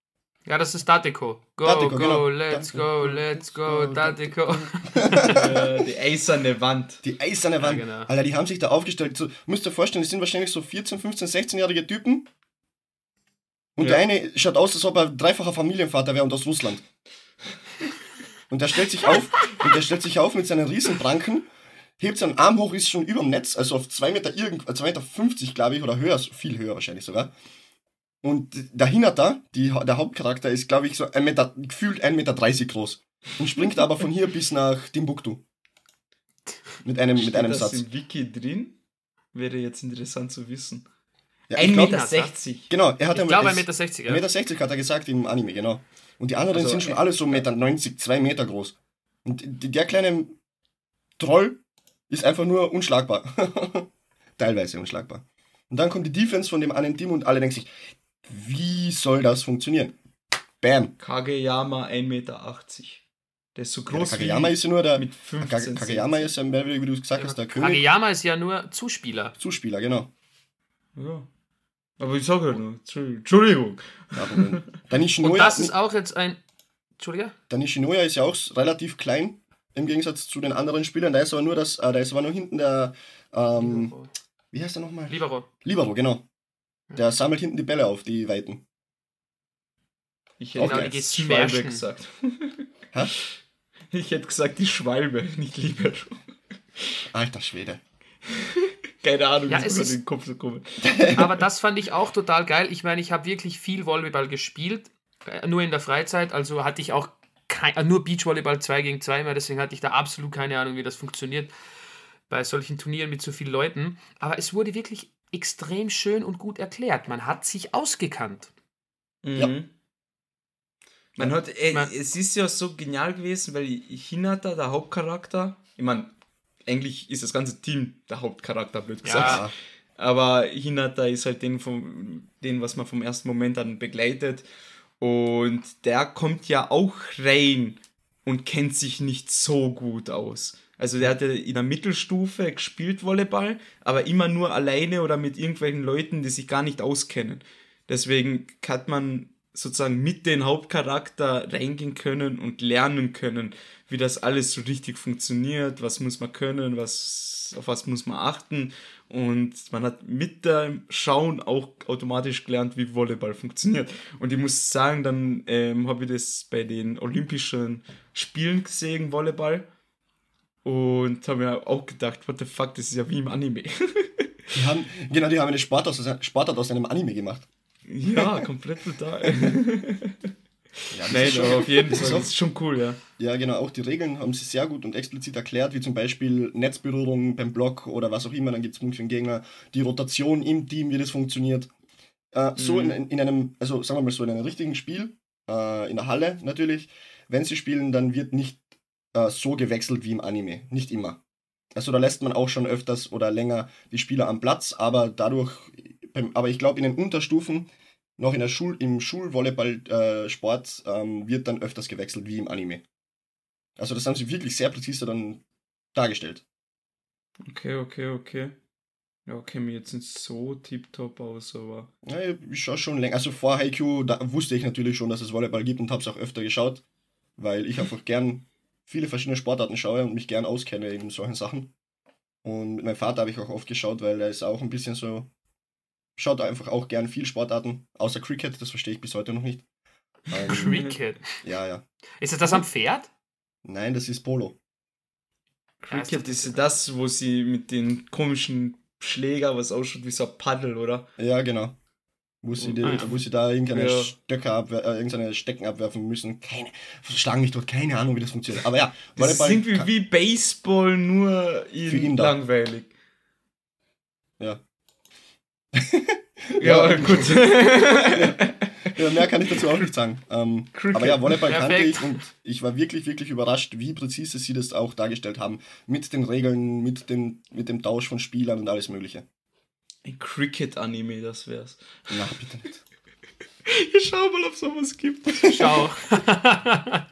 Ja, das ist Dateko. Go, Dateko, go, genau. let's Dateko. go, let's go, Dateko. [LAUGHS] äh, die eiserne Wand. Die eiserne Wand. genau. Alter, die haben sich da aufgestellt. So, müsst ihr vorstellen, die sind wahrscheinlich so 14, 15, 16-jährige Typen. Und Ja. der eine schaut aus, als ob er dreifacher Familienvater wäre und aus Russland. Und der stellt sich auf, und der stellt sich auf mit seinen Riesenpranken, hebt seinen Arm hoch, ist schon über dem Netz, also auf 2 Meter, irgend, 2 Meter 50, glaube ich, oder höher, viel höher wahrscheinlich sogar. Und dahinter da, die, der Hauptcharakter ist, glaube ich, so ein Meter, gefühlt 1,30 Meter groß. Und springt aber von hier bis nach Timbuktu. Mit einem, mit Steht einem das Satz. im Wiki drin? Wäre jetzt interessant zu wissen. Ja, ich 1,60 glaub- Meter. 60. Genau, er hat Ich glaube es- 1,60 Meter. 1,60 Meter 60 hat er gesagt im Anime, genau. Und die anderen Also, sind schon äh, alle so 1,90 Meter, 90, 2 Meter groß. Und der kleine Troll ist einfach nur unschlagbar. [LAUGHS] Teilweise unschlagbar. Und dann kommt die Defense von dem einen Team und alle denken sich, wie soll das funktionieren? Bam. Kageyama 1,80 Meter. Der ist so Ja, der groß Kageyama wie ist ja nur der. mit Kage- 15 Kageyama ist ja mehr, wie du gesagt hast, der König. Kageyama ist ja nur Zuspieler. Zuspieler, genau. Ja. Aber ich sage ja nur, Entschuldigung. Entschuldigung. Ja, Und das ist auch jetzt ein. Entschuldige? Der Nishinoya ist ja auch relativ klein im Gegensatz zu den anderen Spielern. Da ist aber nur das, äh, da ist aber nur hinten der, ähm, wie heißt der nochmal? Libero. Libero, genau. Der sammelt hinten die Bälle auf, die Weiten. Ich hätte Genau, okay. Schwalbe gesagt. Hä? [LAUGHS] Ich hätte gesagt die Schwalbe, nicht Libero. Alter Schwede. Keine Ahnung, Ja, wie es ist- den Kopf so kommt. [LAUGHS] Aber das fand ich auch total geil. Ich meine, ich habe wirklich viel Volleyball gespielt, äh, nur in der Freizeit. Also hatte ich auch kein, äh, nur Beachvolleyball 2 gegen 2 mehr. Deswegen hatte ich da absolut keine Ahnung, wie das funktioniert bei solchen Turnieren mit so vielen Leuten. Aber es wurde wirklich extrem schön und gut erklärt. Man hat sich ausgekannt. Ja. Mhm. Man hat, äh, Man- es ist ja so genial gewesen, weil Hinata, der Hauptcharakter, ich meine, eigentlich ist das ganze Team der Hauptcharakter, blöd gesagt. Ja. Aber Hinata ist halt den, vom, den, was man vom ersten Moment an begleitet. Und der kommt ja auch rein und kennt sich nicht so gut aus. Also der hatte in der Mittelstufe gespielt Volleyball, aber immer nur alleine oder mit irgendwelchen Leuten, die sich gar nicht auskennen. Deswegen hat man sozusagen mit den Hauptcharakter reingehen können und lernen können, wie das alles so richtig funktioniert, was muss man können, was, auf was muss man achten. Und man hat mit dem Schauen auch automatisch gelernt, wie Volleyball funktioniert. Und ich muss sagen, dann ähm, habe ich das bei den Olympischen Spielen gesehen, Volleyball. Und habe mir auch gedacht, what the fuck, das ist ja wie im Anime. Die haben, genau, die haben eine Sportart aus, Sportart aus einem Anime gemacht. ja, komplett total. Ja, Nein, schon- aber auf jeden [LAUGHS] das ist Fall, auch- das ist schon cool, ja. Ja, genau, auch die Regeln haben sie sehr gut und explizit erklärt, wie zum Beispiel Netzberührung beim Block oder was auch immer, dann gibt es Punkt für den Gegner, die Rotation im Team, wie das funktioniert. Äh, So Mhm. in, in einem, also sagen wir mal so, in einem richtigen Spiel, äh, in der Halle natürlich, wenn sie spielen, dann wird nicht äh, so gewechselt wie im Anime, nicht immer. Also da lässt man auch schon öfters oder länger die Spieler am Platz, aber dadurch, aber ich glaube in den Unterstufen, noch in der Schul, im Schulvolleyball-Sport ähm, wird dann öfters gewechselt wie im Anime. Also das haben sie wirklich sehr präzise dann dargestellt. Okay, okay, okay. Ja, kenne mich jetzt nicht so tiptop aus, aber. Ja, ich schaue schon länger. Also vor Haikyuu da wusste ich natürlich schon, dass es Volleyball gibt und habe es auch öfter geschaut, weil ich [LAUGHS] einfach gern viele verschiedene Sportarten schaue und mich gern auskenne in solchen Sachen. Und mit meinem Vater habe ich auch oft geschaut, weil er ist auch ein bisschen so, schaut einfach auch gern viel Sportarten, außer Cricket, das verstehe ich bis heute noch nicht. Ähm, [LAUGHS] Cricket. ja, ja. Ist das das am Pferd? Nein, das ist Polo. Cricket ist das, wo sie mit den komischen Schläger, was ausschaut wie so ein Paddel, oder? Ja, genau. Wo sie, die, Ah, ja. wo sie da irgendeine Ja. Stöcke abwer äh, irgendeine Stecken abwerfen müssen. Keine, schlagen mich dort, keine Ahnung, wie das funktioniert. Aber ja, Das ist Volleyball irgendwie kann- wie Baseball, nur in Für ihn langweilig. Ja. [LAUGHS] Ja, Ja. gut. [LAUGHS] ja, mehr kann ich dazu auch nicht sagen. Ähm, aber ja, Volleyball kannte Perfekt. ich und ich war wirklich, wirklich überrascht, wie präzise sie das auch dargestellt haben. Mit den Regeln, mit dem, mit dem Tausch von Spielern und alles Mögliche. Ein Cricket-Anime, das wär's. Na, bitte nicht. [LAUGHS] Ich schau mal, ob sowas gibt. Schau. [LAUGHS]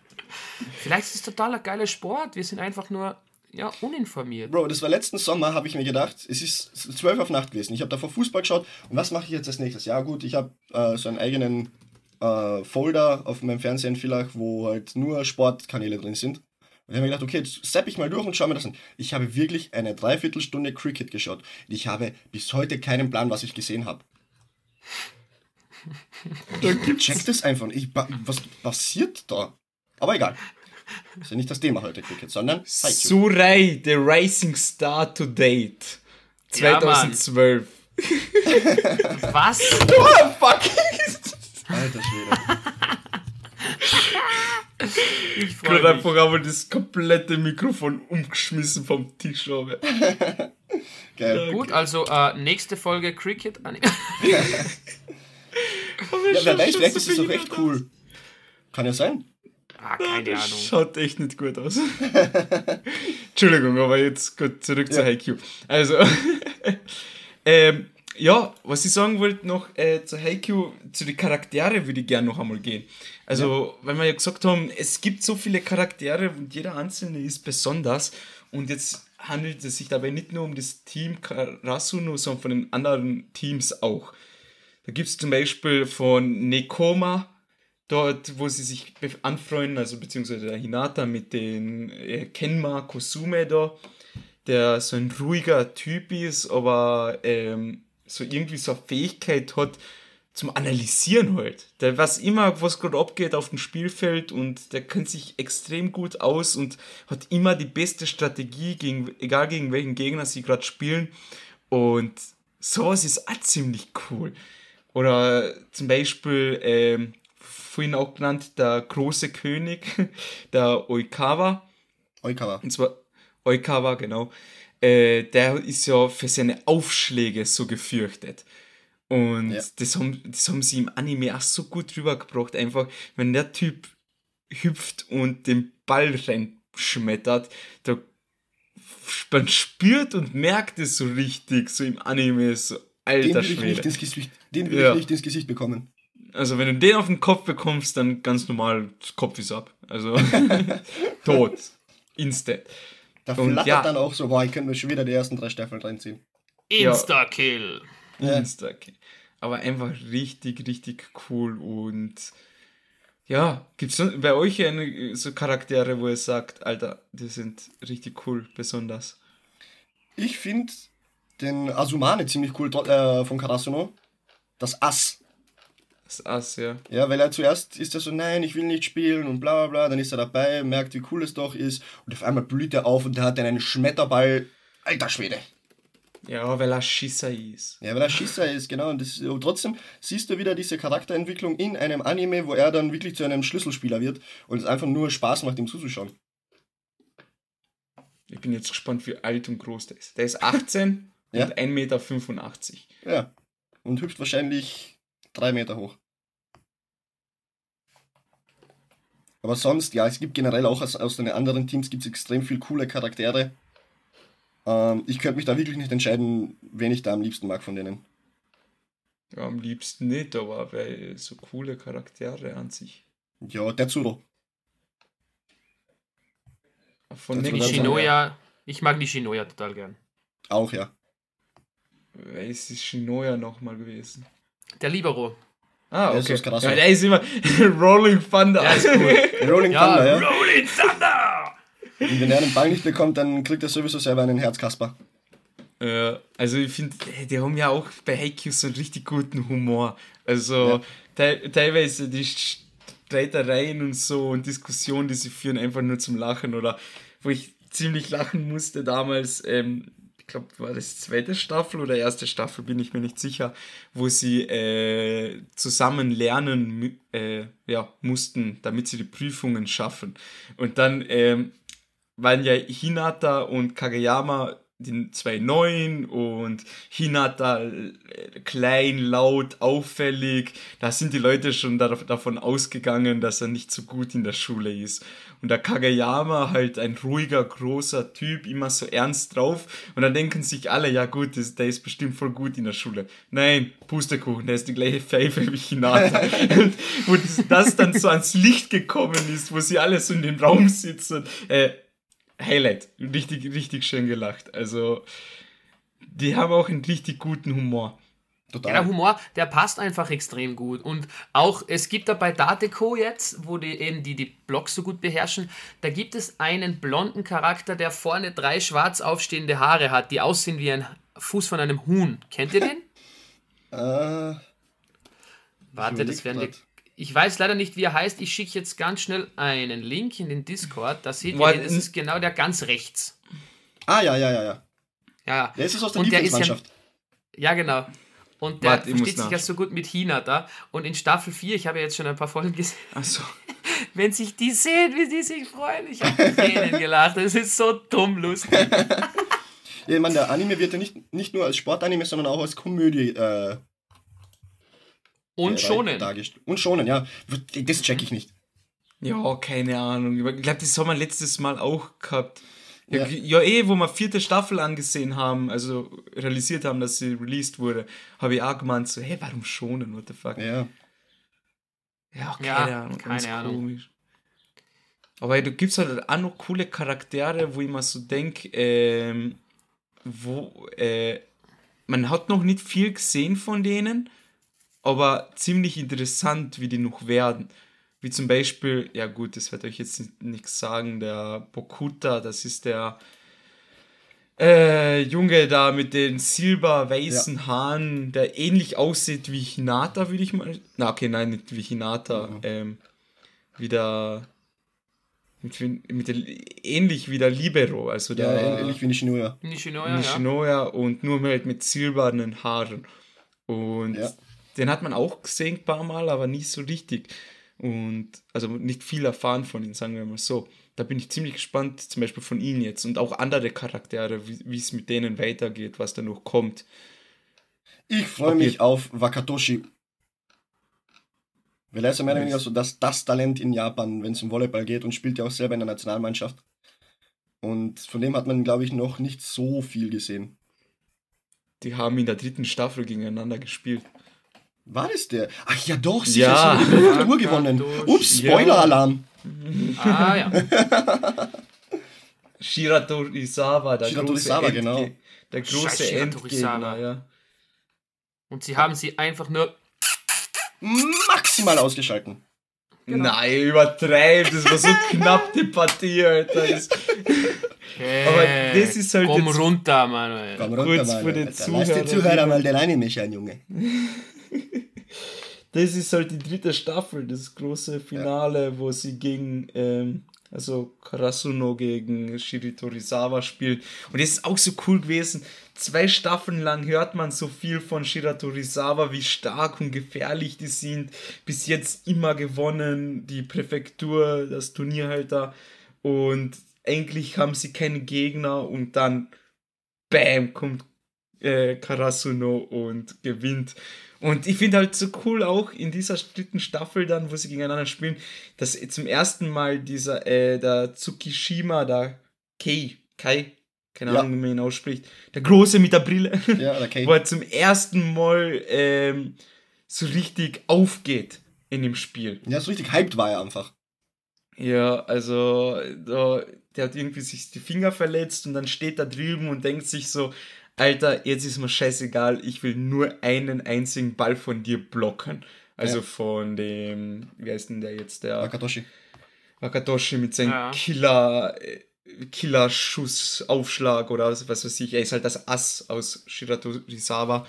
Vielleicht ist es total ein geiler Sport. Wir sind einfach nur ja, uninformiert. Bro, das war letzten Sommer, habe ich mir gedacht, es ist 12 auf Nacht gewesen. Ich habe davor Fußball geschaut und was mache ich jetzt als nächstes? Ja gut, ich habe äh, so einen eigenen äh, Folder auf meinem Fernsehen vielleicht, wo halt nur Sportkanäle drin sind. Und ich habe mir gedacht, okay, jetzt zapp ich mal durch und schau mir das an. Ich habe wirklich eine Dreiviertelstunde Cricket geschaut. Und ich habe bis heute keinen Plan, was ich gesehen habe. Ich check das einfach. nicht. Ich, was passiert da? Aber egal. Das ist ja nicht das Thema heute, Cricket, sondern Haikyuu. Surai, the Rising Star to Date. Ja, Mann. 2012. [LAUGHS] [LAUGHS] Was? oh, fuck! Alter Schwede. [LAUGHS] Ich freue habe mich. einfach aber das komplette Mikrofon umgeschmissen vom Tisch. Aber. [LAUGHS] Geil. Gut, also äh, nächste Folge Cricket. Anime. [LAUGHS] [LAUGHS] Ja, wer weiß, vielleicht ist es doch echt cool. Kann ja sein. Ah, keine Das Ahnung. schaut echt nicht gut aus. Entschuldigung, aber jetzt gut zurück zu Ja. Haikyuu. Also, ähm, ja, was ich sagen wollte noch äh, zu Haikyuu, zu den Charaktere würde ich gerne noch einmal gehen. Also, weil wir ja gesagt haben, es gibt so viele Charaktere und jeder einzelne ist besonders. Und jetzt handelt es sich dabei nicht nur um das Team Karasuno, sondern von den anderen Teams auch. Da gibt es zum Beispiel von Nekoma, dort, wo sie sich anfreunden, also beziehungsweise der Hinata mit den äh, Kenma Kosume da, der so ein ruhiger Typ ist, aber ähm, so irgendwie so eine Fähigkeit hat zum Analysieren halt. Der weiß immer, was gerade abgeht auf dem Spielfeld und der kennt sich extrem gut aus und hat immer die beste Strategie, gegen, egal gegen welchen Gegner sie gerade spielen. Und sowas ist auch ziemlich cool. Oder zum Beispiel, ähm, vorhin auch genannt, der große König, [LAUGHS] der Oikawa. Oikawa. Und zwar Oikawa, genau. Äh, der ist ja für seine Aufschläge so gefürchtet. Und Ja. das, haben, das haben sie im Anime auch so gut rübergebracht. Einfach, wenn der Typ hüpft und den Ball reinschmettert, da man spürt und merkt es so richtig, so im Anime, so Den alter will, ich nicht Schwede. ins Gesicht, den will Ja. ich nicht ins Gesicht bekommen. Also wenn du den auf den Kopf bekommst, dann ganz normal, Kopf ist ab. Also [LAUGHS] [LAUGHS] tot. Instant. Da Und flattert ja. dann auch so, boah, ich könnte mir schon wieder die ersten drei Staffeln reinziehen. Insta-Kill. Ja. Insta okay. Aber einfach richtig, richtig cool und ja, gibt es bei euch eine, so Charaktere, wo ihr sagt, Alter, die sind richtig cool, besonders? Ich finde den Asumane ziemlich cool äh, von Karasuno. Das Ass. Das Ass, ja. Ja, weil er zuerst ist er so, nein, ich will nicht spielen und bla bla bla. Dann ist er dabei, merkt, wie cool es doch ist. Und auf einmal blüht er auf und er hat dann einen Schmetterball. Alter Schwede. Ja, weil er Schisser ist. Ja, weil er Schisser ist, genau. Und, das, trotzdem siehst du wieder diese Charakterentwicklung in einem Anime, wo er dann wirklich zu einem Schlüsselspieler wird und es einfach nur Spaß macht, ihm zuzuschauen. Ich bin jetzt gespannt, wie alt und groß der ist. Der ist 18 [LAUGHS] Ja. und 1,85 Meter. Ja. Und hüpft wahrscheinlich drei Meter hoch. Aber sonst, ja, es gibt generell auch aus, aus den anderen Teams gibt's extrem viel coole Charaktere. Ähm, ich könnte mich da wirklich nicht entscheiden, wen ich da am liebsten mag von denen. Ja, am liebsten nicht, aber weil so coole Charaktere an sich. Ja, der Zuro. Von wird dann- Shinoya. Ich mag die Shinoya total gern. Auch, ja. Wer ist die Shinoya nochmal gewesen? Der Libero. Ah, Der ist okay. Ja, der ist immer [LAUGHS] Rolling Thunder. Cool. Rolling Ja, Thunder, ja. Rolling Thunder! Und wenn er einen Ball nicht bekommt, dann kriegt er sowieso selber einen Herzkasper. Äh, also ich finde, die haben ja auch bei Haikyuu so einen richtig guten Humor. Also te teilweise die Streitereien und so und Diskussionen, die sie führen, einfach nur zum Lachen oder wo ich ziemlich lachen musste damals, ähm, ich glaube, war das zweite Staffel oder erste Staffel, bin ich mir nicht sicher, wo sie äh, zusammen lernen äh, ja, mussten, damit sie die Prüfungen schaffen. Und dann ähm, waren ja Hinata und Kageyama die zwei Neuen und Hinata äh, klein, laut, auffällig. Da sind die Leute schon davon ausgegangen, dass er nicht so gut in der Schule ist. Und der Kageyama halt ein ruhiger, großer Typ, immer so ernst drauf. Und dann denken sich alle, ja gut, der ist bestimmt voll gut in der Schule. Nein, Pustekuchen, der ist die gleiche Pfeife wie Hinata. [LAUGHS] und wo das, das dann so ans Licht gekommen ist, wo sie alle so in dem Raum sitzen. Äh, Highlight. Richtig, richtig schön gelacht. Also, die haben auch einen richtig guten Humor. Total. Ja, der Humor, der passt einfach extrem gut. Und auch, es gibt da bei Dateco jetzt, wo die eben die, die Blogs so gut beherrschen, da gibt es einen blonden Charakter, der vorne drei schwarz aufstehende Haare hat, die aussehen wie ein Fuß von einem Huhn. Kennt ihr den? [LAUGHS] Äh, Warte, das werden wir. Ich weiß leider nicht, wie er heißt. Ich schicke jetzt ganz schnell einen Link in den Discord. Da seht ihr, das ist genau der ganz rechts. ah, ja, ja, ja, ja. Ja, Der ist es aus der Und der ist ja- Lieblingsmannschaft. ja genau. Und der muss versteht sich ja so gut mit Hina da. Und in Staffel 4, ich habe ja jetzt schon ein paar Folgen gesehen, Achso. [LAUGHS] wenn sich die sehen, wie die sich freuen. Ich habe Tränen gelacht. Das ist so dumm lustig. [LAUGHS] Ja, ich meine, der Anime wird ja nicht, nicht nur als Sportanime, sondern auch als Komödie äh, Und äh, schonen. Und schonen, ja. Das check ich nicht. Ja, keine Ahnung. Ich glaube, das haben wir letztes Mal auch gehabt. Ja. Ja. ja, eh, wo wir vierte Staffel angesehen haben, also realisiert haben, dass sie released wurde, habe ich auch gemeint, so, hey, warum schonen, what the fuck? Ja. Ja, keine Ja, Ahnung, keine ganz Ahnung. komisch. Aber du gibst halt auch noch coole Charaktere, wo ich mir so denke, ähm, wo, äh, man hat noch nicht viel gesehen von denen, aber ziemlich interessant, wie die noch werden. Wie zum Beispiel, ja gut, das wird euch jetzt nichts sagen, der Bokuta, das ist der äh, Junge da mit den silberweißen ja. Haaren, der ähnlich aussieht wie Hinata, würde ich mal. Na, okay, nein, nicht wie Hinata. Mhm. Ähm, wieder. Mit, mit der, ähnlich wie der Libero, also der. Ja, ähnlich wie Nishinoya. Nishinoya, Nishinoya ja. und nur halt mit silbernen Haaren. Und ja. Den hat man auch gesehen ein paar Mal, aber nicht so richtig. Und also nicht viel erfahren von ihm, sagen wir mal so da bin ich ziemlich gespannt, zum Beispiel von ihnen jetzt und auch andere Charaktere, wie es mit denen weitergeht, was da noch kommt. Ich freue mich auf Wakatoshi. Weil er ist ja mehr oder weniger so das, das Talent in Japan, wenn es um Volleyball geht und spielt ja auch selber in der Nationalmannschaft. Und von dem hat man, glaube ich, noch nicht so viel gesehen. Die haben in der dritten Staffel gegeneinander gespielt. War das der? Ach ja, doch, sie ja. haben die Präfektur gewonnen. Ups, Spoiler-Alarm. Ah ja. [LAUGHS] Shiratorizawa, der Shiratorizawa, große genau. Der große Endgegner, ja. Und sie haben sie einfach nur maximal ausgeschalten. Genau. Nein, übertreib, das war so [LAUGHS] knapp die Partie, Alter. Das hey, Aber das ist halt komm jetzt runter, Manuel. Komm runter, kurz Manuel. Für den Zuhörer, Lass die Zuhörer mal den Anime schauen, Junge. [LAUGHS] das ist halt die dritte Staffel, das große Finale, ja. wo sie gegen, ähm, also Karasuno gegen Shiratorizawa spielt. Und das ist auch so cool gewesen. Zwei Staffeln lang hört man so viel von Shiratorizawa, wie stark und gefährlich die sind. Bis jetzt immer gewonnen, die Präfektur, das Turnier halt da. Und eigentlich haben sie keinen Gegner und dann, bam, kommt äh, Karasuno und gewinnt. Und ich finde halt so cool auch in dieser dritten Staffel dann, wo sie gegeneinander spielen, dass zum ersten Mal dieser, äh, der Tsukishima, der Kei, Kai, keine Ahnung, wie man ihn ausspricht, der Große mit der Brille, ja, der Kei. [LAUGHS] wo er zum ersten Mal ähm, so richtig aufgeht in dem Spiel. Ja, so richtig hyped war er einfach. Ja, also da, der hat irgendwie sich die Finger verletzt und dann steht er drüben und denkt sich so, Alter, jetzt ist mir scheißegal, ich will nur einen einzigen Ball von dir blocken. Also ja. von dem, wie heißt denn der jetzt? Der Wakatoshi. Wakatoshi mit seinem ja. Killer, äh, Killer-Schuss, Aufschlag oder was weiß ich. Er ist halt das Ass aus Shiratorizawa.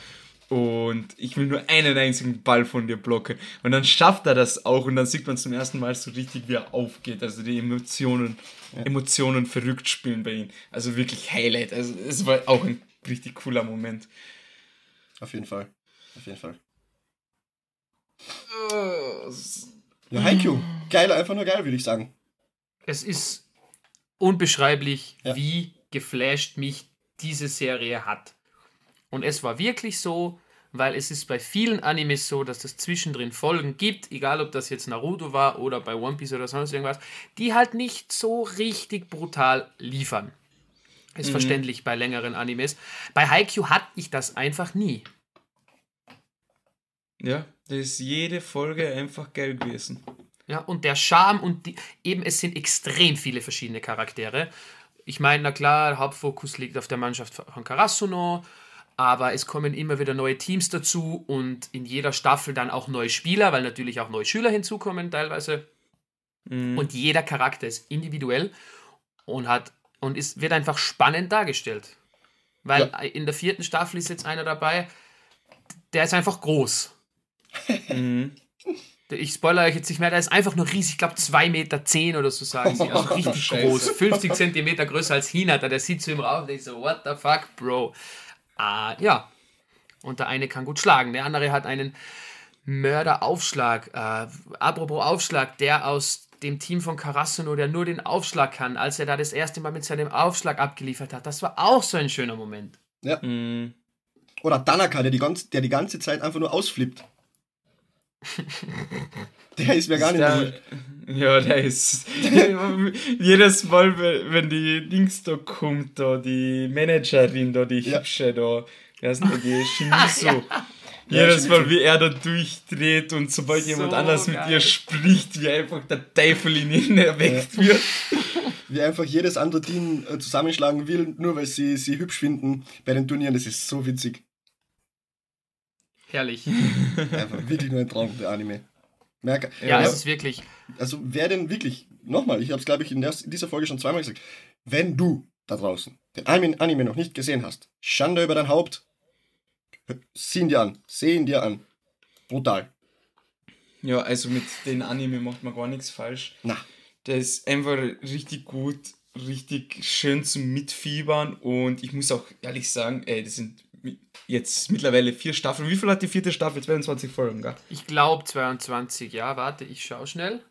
Und ich will nur einen einzigen Ball von dir blocken. Und dann schafft er das auch. Und dann sieht man zum ersten Mal so richtig, wie er aufgeht. Also die Emotionen, ja. Emotionen verrückt spielen bei ihm. Also wirklich Highlight. Also es war auch ein richtig cooler Moment. Auf jeden Fall. Auf jeden Fall. Ja, Haikyuu. Geil, einfach nur geil, würde ich sagen. Es ist unbeschreiblich, ja. wie geflasht mich diese Serie hat. Und es war wirklich so, weil es ist bei vielen Animes so, dass es zwischendrin Folgen gibt, egal ob das jetzt Naruto war oder bei One Piece oder sonst irgendwas, die halt nicht so richtig brutal liefern. Ist mhm. verständlich bei längeren Animes. Bei Haikyuu hatte ich das einfach nie. Ja, da ist jede Folge einfach geil gewesen. Ja, und der Charme und die, eben es sind extrem viele verschiedene Charaktere. Ich meine, na klar, der Hauptfokus liegt auf der Mannschaft von Karasuno, aber es kommen immer wieder neue Teams dazu und in jeder Staffel dann auch neue Spieler, weil natürlich auch neue Schüler hinzukommen teilweise. Mhm. Und jeder Charakter ist individuell und hat und es wird einfach spannend dargestellt. Weil ja. in der vierten Staffel ist jetzt einer dabei, der ist einfach groß. mhm. Ich spoilere euch jetzt nicht mehr, der ist einfach nur riesig, ich glaube 2,10 Meter zehn oder so sagen sie. Also [LAUGHS] richtig oh, groß. 50 Zentimeter größer als Hinata. Der sieht zu ihm rauf und denkt so, what the fuck, Bro. Ah, ja. Und der eine kann gut schlagen, der andere hat einen Mörderaufschlag. Äh, apropos Aufschlag, der aus dem Team von Carassono, der nur den Aufschlag kann, als er da das erste Mal mit seinem Aufschlag abgeliefert hat. Das war auch so ein schöner Moment. Ja. Mhm. Oder Tanaka, der die, ganze, der die ganze Zeit einfach nur ausflippt. [LAUGHS] der ist mir gar nicht der, Ja, der ist. [LAUGHS] jedes Mal, wenn die Dings da kommt, da, die Managerin, da, die ja. Hübsche, da, denn die [LAUGHS] Shimizu. ja. Jedes Mal, wie er da durchdreht und sobald so jemand anders geil. mit ihr spricht, wie einfach der Teufel in ihn erweckt ja. wird. [LAUGHS] Wie einfach jedes andere Team äh, zusammenschlagen will, nur weil sie sie hübsch finden bei den Turnieren. Das ist so witzig. Herrlich. [LAUGHS] Einfach wirklich nur ein Traum, der Anime. Merke. Ja, es ist wirklich. Also wer denn wirklich, nochmal, ich habe es glaube ich in, der, in dieser Folge schon zweimal gesagt, wenn du da draußen den Anime noch nicht gesehen hast, Schande über dein Haupt, sieh ihn dir an, seh ihn dir an. Brutal. Ja, also mit den Anime macht man gar nichts falsch. Na, Der ist einfach richtig gut, richtig schön zum Mitfiebern und ich muss auch ehrlich sagen, ey, das sind jetzt mittlerweile vier Staffeln. Wie viel hat die vierte Staffel? 22 Folgen, gell? Ich glaube 22, ja, warte, ich schau schnell.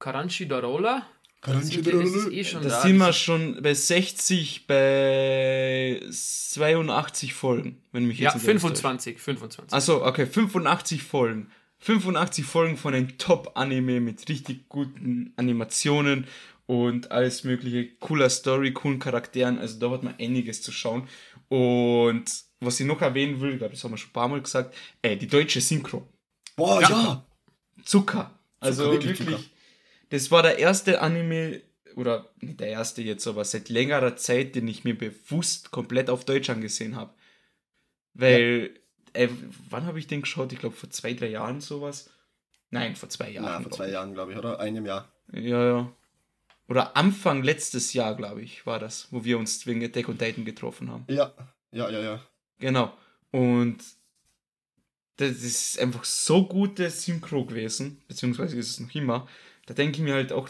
Karanchi Darola. Das ist eh schon Da sind wir Das schon bei 60, bei 82 Folgen, wenn mich Ja, jetzt täuscht. 25, 25. Achso, okay, 85 Folgen. 85 Folgen von einem Top-Anime mit richtig guten Animationen und alles mögliche, cooler Story, coolen Charakteren. Also da hat man einiges zu schauen. Und was ich noch erwähnen will, ich glaube, das haben wir schon ein paar Mal gesagt, äh, die deutsche Synchro. boah, Ja. ja. Zucker. Also wirklich wirklich, Zucker. Das war der erste Anime, oder nicht der erste jetzt, aber seit längerer Zeit, den ich mir bewusst komplett auf Deutsch angesehen habe. Weil, äh, wann habe ich den geschaut? Ich glaube vor zwei, drei Jahren sowas. Nein, vor zwei Jahren. Na, vor zwei Jahren, glaube ich, oder? Einem Jahr. Ja, ja. Oder Anfang letztes Jahr, glaube ich, war das, wo wir uns wegen Attack on Titan getroffen haben. Ja, ja, ja, ja. Genau. Und das ist einfach so gute Synchro gewesen, beziehungsweise ist es noch immer. Da denke ich mir halt auch,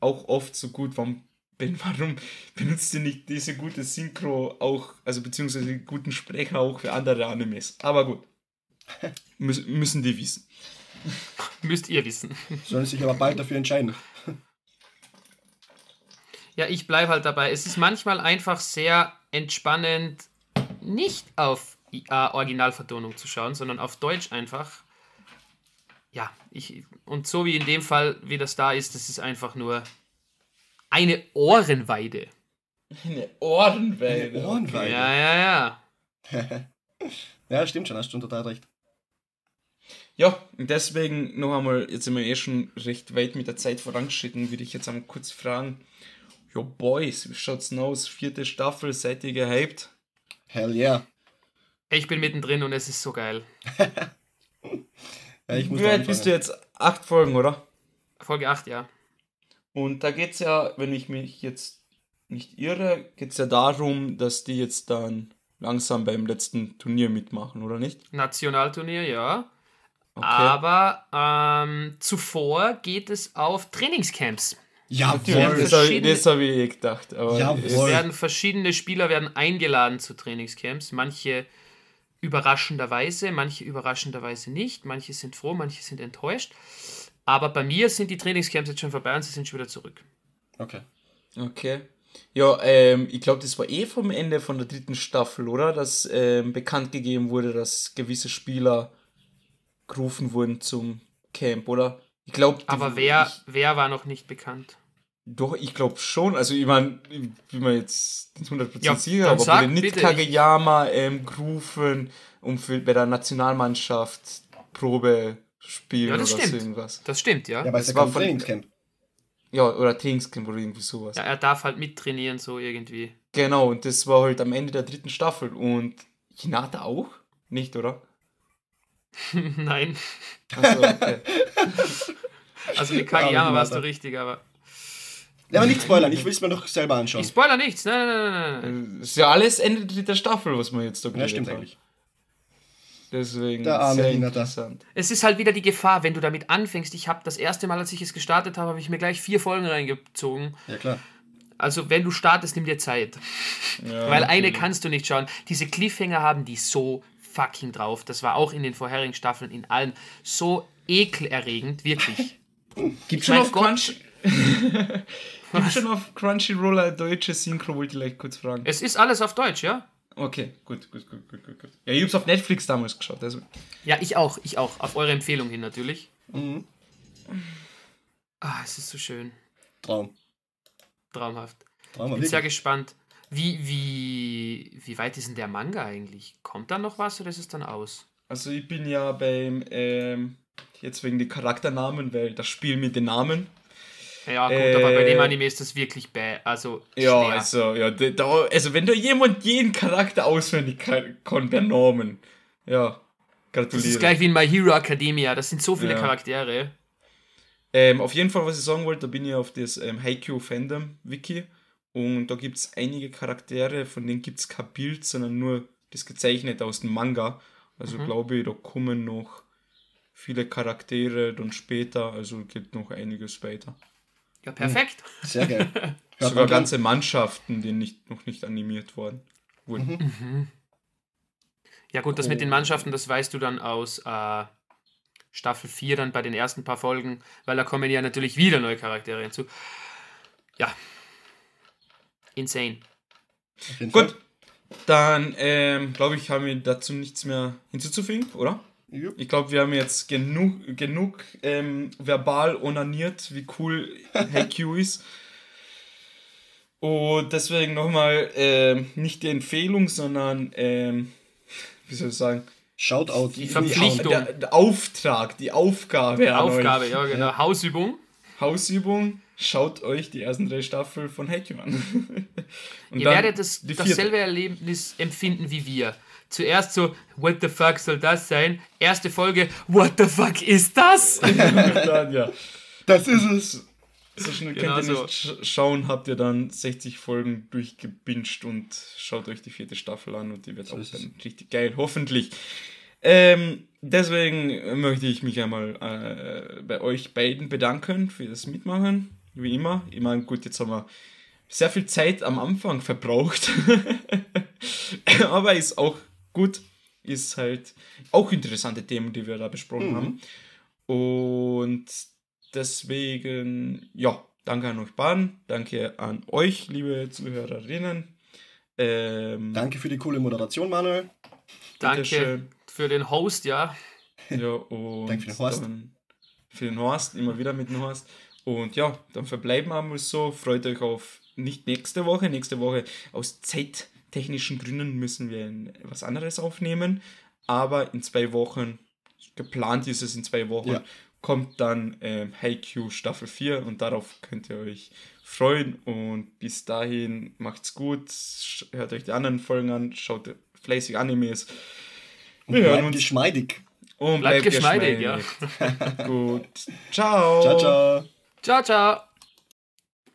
auch oft so gut, warum, ben- warum benutzt ihr nicht diese gute Synchro auch, also beziehungsweise die guten Sprecher auch für andere Animes? Aber gut. [LAUGHS] Müs müssen die wissen. [LAUGHS] Müsst ihr wissen. Sollen sich aber bald dafür entscheiden. [LAUGHS] Ja, ich bleibe halt dabei. Es ist manchmal einfach sehr entspannend, nicht auf IA Originalvertonung zu schauen, sondern auf Deutsch einfach. Ja, ich, und so wie in dem Fall, wie das da ist, das ist einfach nur eine Ohrenweide. Eine Ohrenweide. Eine Ohrenweide. Ja, ja, ja. [LAUGHS] Ja, stimmt schon, hast du total recht. Ja, und deswegen noch einmal, jetzt sind wir eh schon recht weit mit der Zeit vorangeschritten, würde ich jetzt einmal kurz fragen. Jo, Boys, wie schaut's aus? Vierte Staffel, seid ihr gehypt? Hell yeah. Ich bin mittendrin und es ist so geil. [LAUGHS] Ja, ich muss Wie weit bist du jetzt? Acht Folgen, oder? Folge 8, ja. Und da geht's ja, wenn ich mich jetzt nicht irre, geht's ja darum, dass die jetzt dann langsam beim letzten Turnier mitmachen, oder nicht? Nationalturnier, ja. Okay. Aber ähm, zuvor geht es auf Trainingscamps. Ja, Jawohl. das habe ich, das hab ich eh gedacht. Aber Jawohl. Es werden verschiedene Spieler werden eingeladen zu Trainingscamps. Manche überraschenderweise, manche überraschenderweise nicht. Manche sind froh, manche sind enttäuscht. Aber bei mir sind die Trainingscamps jetzt schon vorbei und sie sind schon wieder zurück. Okay. Okay. Ja, ähm, ich glaube, das war eh vom Ende von der dritten Staffel, oder? Dass ähm, bekannt gegeben wurde, dass gewisse Spieler gerufen wurden zum Camp, oder? Ich glaube, Aber wer, wer war noch nicht bekannt? Doch, ich glaube schon. Also, ich meine, ich bin mir jetzt nicht 100% Ja, sicher, aber sag wurde nicht Kageyama ähm, gerufen, um für, bei der Nationalmannschaft Probe spielen Ja, das oder stimmt. so irgendwas. Das stimmt, ja. Ja, aber es war kein von- Trainingscamp. Ja, oder Trainingscamp oder irgendwie sowas. ja. Er darf halt mittrainieren, so irgendwie. Genau, und das war halt am Ende der dritten Staffel. Und Hinata auch? Nicht, oder? [LAUGHS] Nein. Achso, okay. Also mit Kageyama Ja, warst du richtig, aber. Ja, aber nicht spoilern, ich will es mir noch selber anschauen. Ich spoiler nichts. Nein, nein, nein, nein. Das ist ja alles Ende der Staffel, was wir jetzt da Ja, geredet stimmt haben. eigentlich. Deswegen Der arme sehr interessant. Es ist halt wieder die Gefahr, wenn du damit anfängst. Ich habe das erste Mal, als ich es gestartet habe, habe ich mir gleich vier Folgen reingezogen. Ja, klar. Also wenn du startest, nimm dir Zeit. Ja, Weil eine natürlich. kannst du nicht schauen. Diese Cliffhanger haben die so fucking drauf. Das war auch in den vorherigen Staffeln, in allen, so ekelerregend, wirklich. [LAUGHS] Gibt Ich schon auf Gott. Crunch... [LAUGHS] [LAUGHS] Gibt schon auf Crunchyroll eine deutsche Synchro, wollte ich gleich kurz fragen. Es ist alles auf Deutsch, ja? Okay, gut, gut, gut, gut, gut. gut. Ja, ich hab's auf Netflix damals geschaut. Also, Ja, ich auch, ich auch. Auf eure Empfehlung hin natürlich. Mhm. Ah, es ist so schön. Traum. Traumhaft. Traum, Bin sehr gespannt. Wie, wie, wie weit ist denn der Manga eigentlich? Kommt da noch was oder ist es dann aus? also ich bin ja beim, ähm, jetzt wegen den Charakternamen, weil das Spiel mit den Namen. Ja, gut, aber bei Äh, dem Anime ist das wirklich bäh. Also, Ja, schwer. also, ja, da- also wenn da jemand jeden Charakter auswendig kann, der Namen. Ja, Das gratuliere. ist gleich wie in My Hero Academia. Das sind so viele Ja. Charaktere. Ähm, auf jeden Fall, was ich sagen wollte, da bin ich auf das ähm, Haikyuu Fandom Wiki und da gibt es einige Charaktere, von denen gibt es kein Bild, sondern nur das gezeichnet aus dem Manga. Also Mhm. glaube ich, da kommen noch viele Charaktere dann später, also geht noch einiges weiter. Ja, perfekt. Sehr geil. [LAUGHS] Sogar ganze Mannschaften, die nicht, noch nicht animiert worden wurden. Ja, gut, das mit den Oh. Mannschaften, das weißt du dann aus äh, Staffel 4 dann bei den ersten paar Folgen, weil da kommen ja natürlich wieder neue Charaktere hinzu. Ja. Insane. Gut, dann ähm, glaube ich, haben wir dazu nichts mehr hinzuzufügen, oder? Jupp. Ich glaube, wir haben jetzt genug, genug ähm, verbal onaniert, wie cool [LAUGHS] Haikyuu ist. Und deswegen nochmal ähm, nicht die Empfehlung, sondern, ähm, wie soll ich sagen, Shoutout. Die Verpflichtung. der, der Auftrag, die Aufgabe. an Aufgabe, euch. ja, genau. Hausübung. Hausübung, schaut euch die ersten drei Staffeln von Haikyuu an. [LAUGHS] Und Ihr werdet das, die dasselbe Erlebnis empfinden wie wir. Zuerst so, what the fuck soll das sein? Erste Folge, what the fuck ist das? [LAUGHS] dann, ja. Das ist es. So schnell Genau könnt ihr so. nicht sch schauen, habt ihr dann 60 Folgen durchgebinged und schaut euch die vierte Staffel an und die wird auch ist es. dann richtig geil, hoffentlich. Ähm, deswegen möchte ich mich einmal äh, bei euch beiden bedanken für das Mitmachen, wie immer. Ich meine, gut, jetzt haben wir sehr viel Zeit am Anfang verbraucht, [LAUGHS] aber ist auch gut, ist halt auch interessante Themen, die wir da besprochen Mhm. haben. Und deswegen, ja, danke an euch beiden, danke an euch, liebe Zuhörerinnen. Ähm, Danke für die coole Moderation, Manuel. Danke bitteschön. für den Host, ja. Ja, und Danke für den Horst. Dann für den Horst, immer wieder mit dem Horst. Und ja, dann verbleiben wir mal so. Freut euch auf nicht nächste Woche. Nächste Woche aus zeittechnischen Gründen müssen wir was anderes aufnehmen. Aber in zwei Wochen, geplant ist es in zwei Wochen, Ja. kommt dann ähm, Haikyuu Staffel 4 und darauf könnt ihr euch freuen. Und bis dahin macht's gut. Hört euch die anderen Folgen an, schaut fleißig Animes. Und Wir hören bleibt uns. geschmeidig. Und Bleibt bleibt geschmeidig, geschmeidig. Gut. [LAUGHS] Ciao. Ciao, ciao. Ciao, ciao.